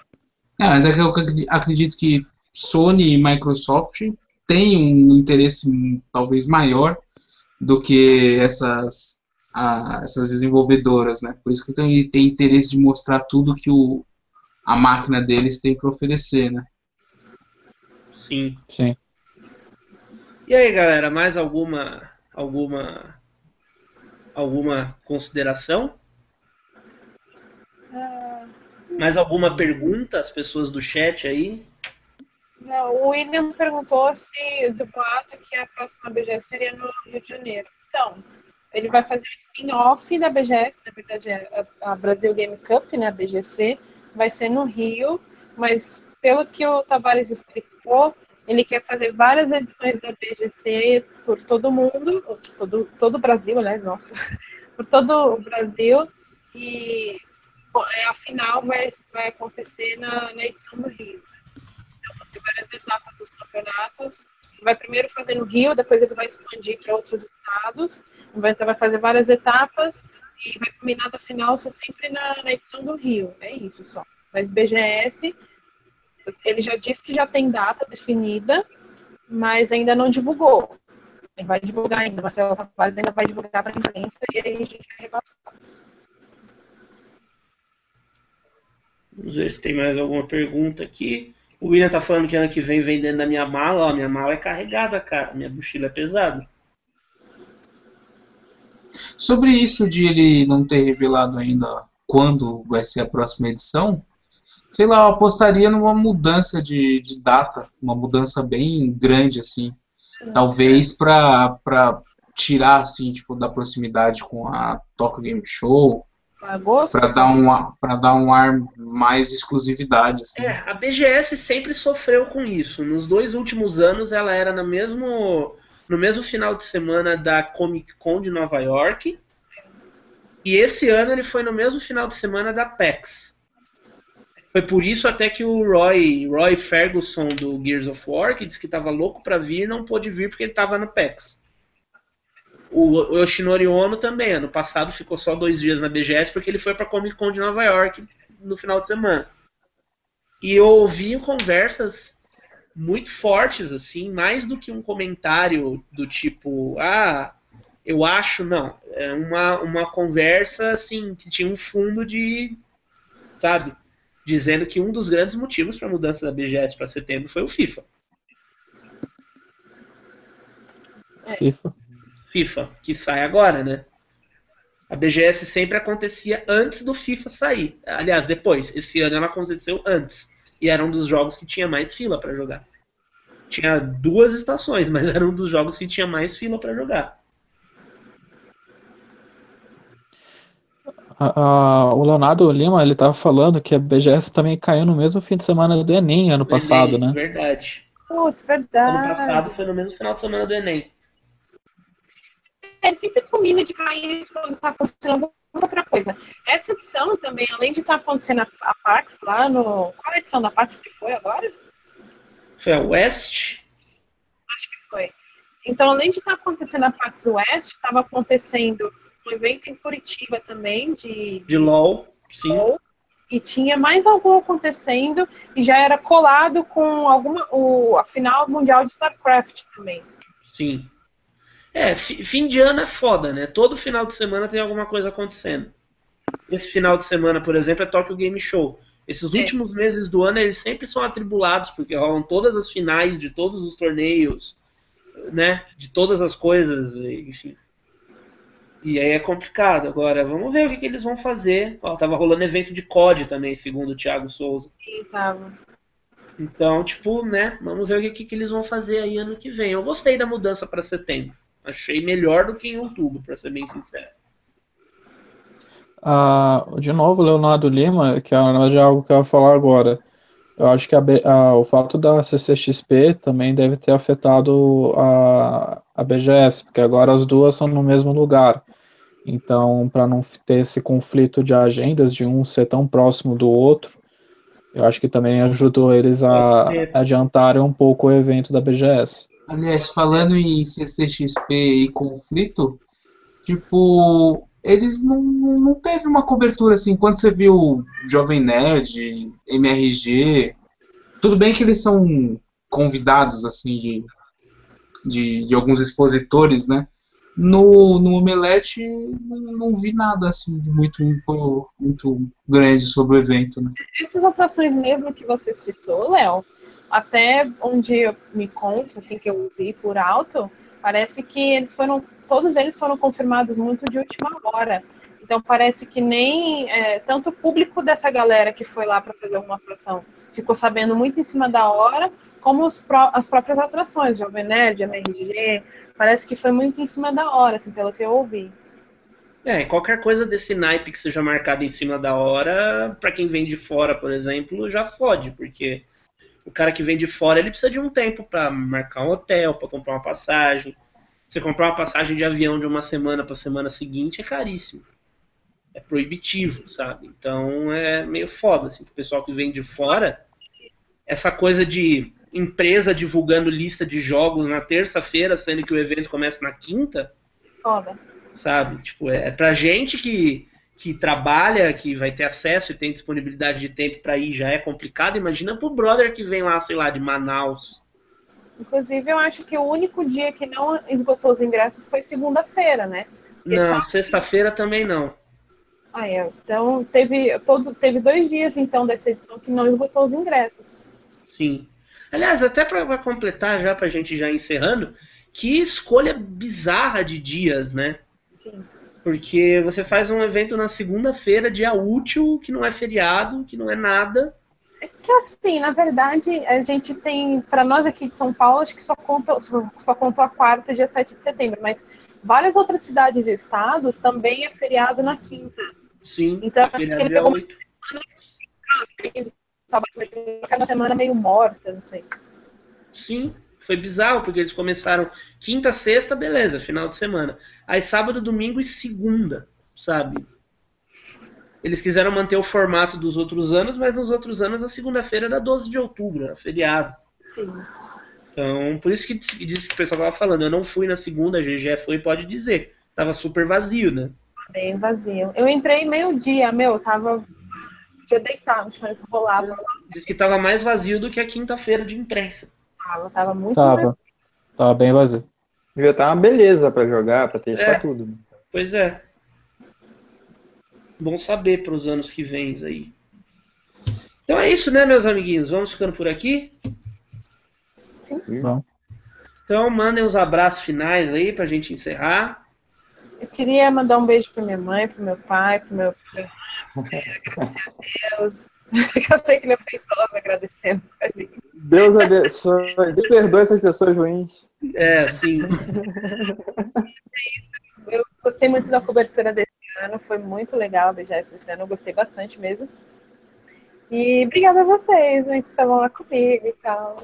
É, mas é que eu acredito que Sony e Microsoft têm um interesse talvez maior do que essas, a, essas desenvolvedoras, né? Por isso que tem, tem interesse de mostrar tudo que o, a máquina deles tem para oferecer, né? Sim. Sim. E aí, galera, mais alguma alguma alguma consideração? Ah. Mais alguma pergunta, as pessoas do chat aí? Não, o William perguntou se do boato que a próxima BGS seria no Rio de Janeiro. Então, ele vai fazer o spin-off da BGS, na verdade é a Brasil Game Cup, né, a BGC, vai ser no Rio, mas pelo que o Tavares explicou, ele quer fazer várias edições da BGC por todo mundo, todo, todo o Brasil, né, nossa, por todo o Brasil, e é, a final vai, vai acontecer na, na edição do Rio ser várias etapas dos campeonatos. Vai primeiro fazer no Rio, depois ele vai expandir para outros estados. Então vai fazer várias etapas e vai culminar da final ser sempre na, na edição do Rio. É isso só. Mas BGS, ele já disse que já tem data definida, mas ainda não divulgou. Ele vai divulgar ainda, Marcelo Tavares ainda vai divulgar para a imprensa e aí a gente vai repassar. Vamos ver se tem mais alguma pergunta aqui. O William tá falando que ano que vem vem dentro da minha mala, ó, minha mala é carregada, cara, minha mochila é pesada. Sobre isso de ele não ter revelado ainda quando vai ser a próxima edição, sei lá, eu apostaria numa mudança de, de data, uma mudança bem grande, assim. Talvez para tirar, assim, tipo, da proximidade com a Tokyo Game Show, para dar um para dar um ar mais de exclusividade. Assim. É, a BGS sempre sofreu com isso. Nos dois últimos anos ela era no mesmo no mesmo final de semana da Comic Con de Nova York. E esse ano ele foi no mesmo final de semana da PAX. Foi por isso até que o Roy, Roy Ferguson do Gears of War, que disse que estava louco para vir, não pôde vir porque ele estava no PAX. O, Yoshinori Ono também, ano passado ficou só dois dias na BGS porque ele foi para Comic Con de Nova York no final de semana. E eu ouvi conversas muito fortes, assim, mais do que um comentário do tipo, ah, eu acho, não. É uma, uma conversa, assim, que tinha um fundo de, sabe, dizendo que um dos grandes motivos para a mudança da BGS para setembro foi o FIFA. FIFA. FIFA, que sai agora, né? A BGS sempre acontecia antes do FIFA sair. Aliás, depois. Esse ano ela aconteceu antes. E era um dos jogos que tinha mais fila para jogar. Tinha duas estações, mas era um dos jogos que tinha mais fila para jogar. O Leonardo Lima, ele tava falando que a BGS também caiu no mesmo fim de semana do Enem ano passado, Enem, né? Verdade. Putz, verdade. Ano passado foi no mesmo final de semana do Enem. Ele sempre combina de cair quando tá acontecendo outra coisa. Essa edição também, além de estar tá acontecendo a, a PAX lá no. Qual é a edição da PAX que foi agora? Foi a West? Acho que foi. Então, além de estar tá acontecendo a PAX West, estava acontecendo um evento em Curitiba também de. De LOL, sim. LOL, e tinha mais algum acontecendo e já era colado com alguma o, a final mundial de StarCraft também. Sim. É, fim de ano é foda, né? Todo final de semana tem alguma coisa acontecendo. Esse final de semana, por exemplo, é Tokyo Game Show. Esses é. últimos meses do ano eles sempre são atribulados, porque rolam todas as finais de todos os torneios, né? De todas as coisas, enfim. E aí é complicado. Agora, vamos ver o que, que eles vão fazer. Ó, tava rolando evento de COD também, segundo o Thiago Souza. Sim, tava. Então, tipo, né? Vamos ver o que, que, que eles vão fazer aí ano que vem. Eu gostei da mudança para setembro. Achei melhor do que em outubro, para ser bem sincero. Ah, de novo, Leonardo Lima, que é algo que eu vou falar agora. Eu acho que a, a, o fato da CCXP também deve ter afetado a, a BGS, porque agora as duas são no mesmo lugar. Então, para não ter esse conflito de agendas, de um ser tão próximo do outro, eu acho que também ajudou eles a adiantarem um pouco o evento da BGS. Aliás, falando em CCXP e conflito, tipo, eles não, não teve uma cobertura assim. Quando você viu Jovem Nerd, MRG, tudo bem que eles são convidados assim de, de, de alguns expositores, né? No, no Omelete não, não, vi nada assim muito, muito grande sobre o evento. Né? Essas atrações mesmo que você citou, Léo, até onde me consta, assim, que eu vi por alto, parece que eles foram, todos eles foram confirmados muito de última hora. Então parece que nem é, tanto o público dessa galera que foi lá para fazer uma atração ficou sabendo muito em cima da hora, como pró as próprias atrações, Jovem Nerd, MRG, parece que foi muito em cima da hora, assim, pelo que eu ouvi. É, qualquer coisa desse naipe que seja marcado em cima da hora, para quem vem de fora, por exemplo, já fode, porque o cara que vem de fora, ele precisa de um tempo para marcar um hotel, para comprar uma passagem. Você comprar uma passagem de avião de uma semana para semana seguinte é caríssimo. É proibitivo, sabe? Então é meio foda, assim, pro pessoal que vem de fora. Essa coisa de empresa divulgando lista de jogos na terça-feira, sendo que o evento começa na quinta. Foda. Sabe? Tipo, é, é pra gente que que trabalha, que vai ter acesso e tem disponibilidade de tempo para ir já é complicado. Imagina pro brother que vem lá, sei lá, de Manaus. Inclusive, eu acho que o único dia que não esgotou os ingressos foi segunda-feira, né? Porque não, sexta-feira também não. Ah, é. Então, teve, todo, teve dois dias, então, dessa edição que não esgotou os ingressos. Sim. Aliás, até para completar já, pra gente já encerrando, que escolha bizarra de dias, né? Sim. Porque você faz um evento na segunda-feira, dia útil, que não é feriado, que não é nada. É que assim, na verdade, a gente tem, para nós aqui de São Paulo, acho que só conta, só, contou a quarta, dia 7 de setembro, mas várias outras cidades e estados também é feriado na quinta. Sim. Então, acho que ele pegou uma semana, cada semana meio morta, não sei. Sim, foi bizarro, porque eles começaram quinta, sexta, beleza, final de semana. Aí sábado, domingo e segunda, sabe? Eles quiseram manter o formato dos outros anos, mas nos outros anos a segunda-feira era 12 de outubro, era feriado. Sim. Então, por isso que disse que o pessoal tava falando. Eu não fui na segunda, a GG foi, pode dizer. Tava super vazio, né? Bem vazio. Eu entrei meio-dia, meu, tava. Tinha deitado no chão, rolava. Diz que tava mais vazio do que a quinta-feira de imprensa. Tava, tava muito Tava. Tava bem vazio. Devia estar uma beleza para jogar, para testar é. tudo. Pois é. Bom saber para os anos que vêm aí. Então é isso, né, meus amiguinhos? Vamos ficando por aqui? Sim. Bom. Então mandem os abraços finais aí pra gente encerrar. Eu queria mandar um beijo pra minha mãe, pro meu pai, pro meu, meu agradecer a Deus. Eu sei que é feitosa agradecendo a gente. Deus abençoe. Deus perdoe essas pessoas ruins. É, sim. Eu gostei muito da cobertura desse ano, foi muito legal a BGS esse ano, eu gostei bastante mesmo. E obrigada a vocês, né, que estavam lá comigo e tal.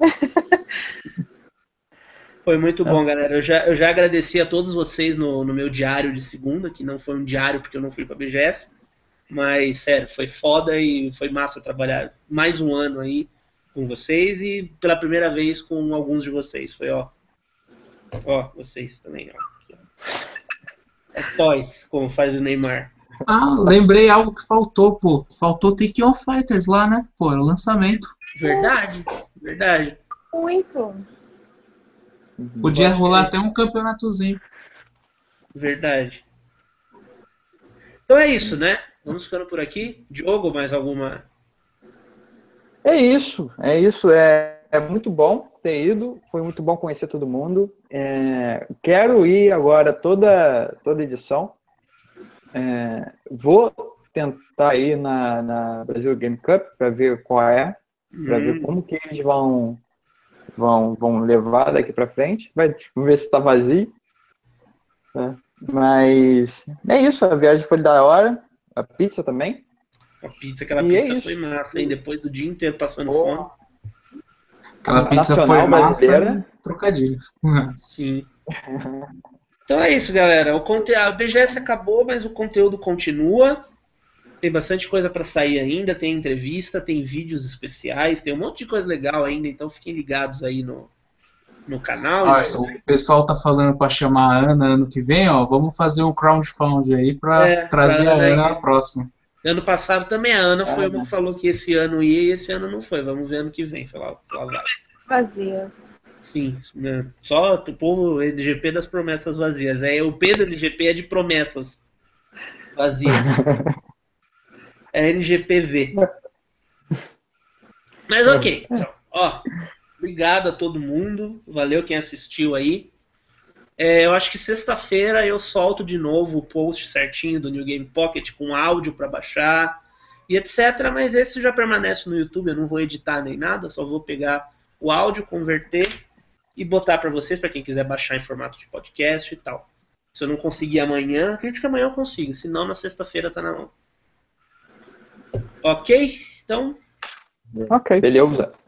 Foi muito bom, galera. Eu já, eu já agradeci a todos vocês no, no meu diário de segunda, que não foi um diário porque eu não fui pra BGS. Mas, sério, foi foda e foi massa trabalhar mais um ano aí com vocês e pela primeira vez com alguns de vocês. Foi, ó. Ó, vocês também, ó. É Toys, como faz o Neymar. Ah, lembrei algo que faltou, pô. Faltou Take On Fighters lá, né? Pô, era o lançamento. Verdade, verdade. Muito. Podia rolar até um campeonatozinho. Verdade. Então é isso, né? Vamos ficando por aqui. Diogo, mais alguma? É isso, é isso. É, é muito bom ter ido. Foi muito bom conhecer todo mundo. É, quero ir agora toda, toda edição. É, vou tentar ir na, na Brasil Game Cup para ver qual é, para hum. ver como que eles vão vão, vão levar daqui para frente. Vai, vamos ver se está vazio. É, mas é isso, a viagem foi da hora. A pizza também. A pizza, aquela e pizza é foi massa, hein? Depois do dia inteiro passando oh. fome. Aquela pizza Nacional foi massa, trocadilho. Sim. Então é isso, galera. O conte... A BGS acabou, mas o conteúdo continua. Tem bastante coisa para sair ainda, tem entrevista, tem vídeos especiais, tem um monte de coisa legal ainda, então fiquem ligados aí no, no canal. Ah, o pessoal tá falando para chamar a Ana ano que vem, ó. Vamos fazer um crowdfunding aí para é, trazer pra a Ana na próxima. Ano passado também a Ana foi uma que falou que esse ano ia e esse ano não foi. Vamos ver ano que vem, sei lá. Sei lá Vazias. Sim, né? só o povo LGP das promessas vazias. É, o Pedro LGP é de promessas vazias. é LGPV. Mas ok, então, ó. Obrigado a todo mundo. Valeu quem assistiu aí. É, eu acho que sexta-feira eu solto de novo o post certinho do New Game Pocket com áudio para baixar e etc. Mas esse já permanece no YouTube. Eu não vou editar nem nada, só vou pegar o áudio, converter e botar para vocês, para quem quiser baixar em formato de podcast e tal. Se eu não conseguir amanhã, acredito que amanhã eu consigo. Se não, na sexta-feira tá na mão. Ok? Então. Ok. Beleza.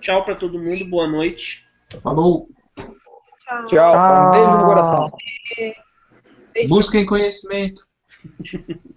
Tchau para todo mundo, boa noite. Falou. Tchau. Tchau. Um beijo no coração. Busquem conhecimento.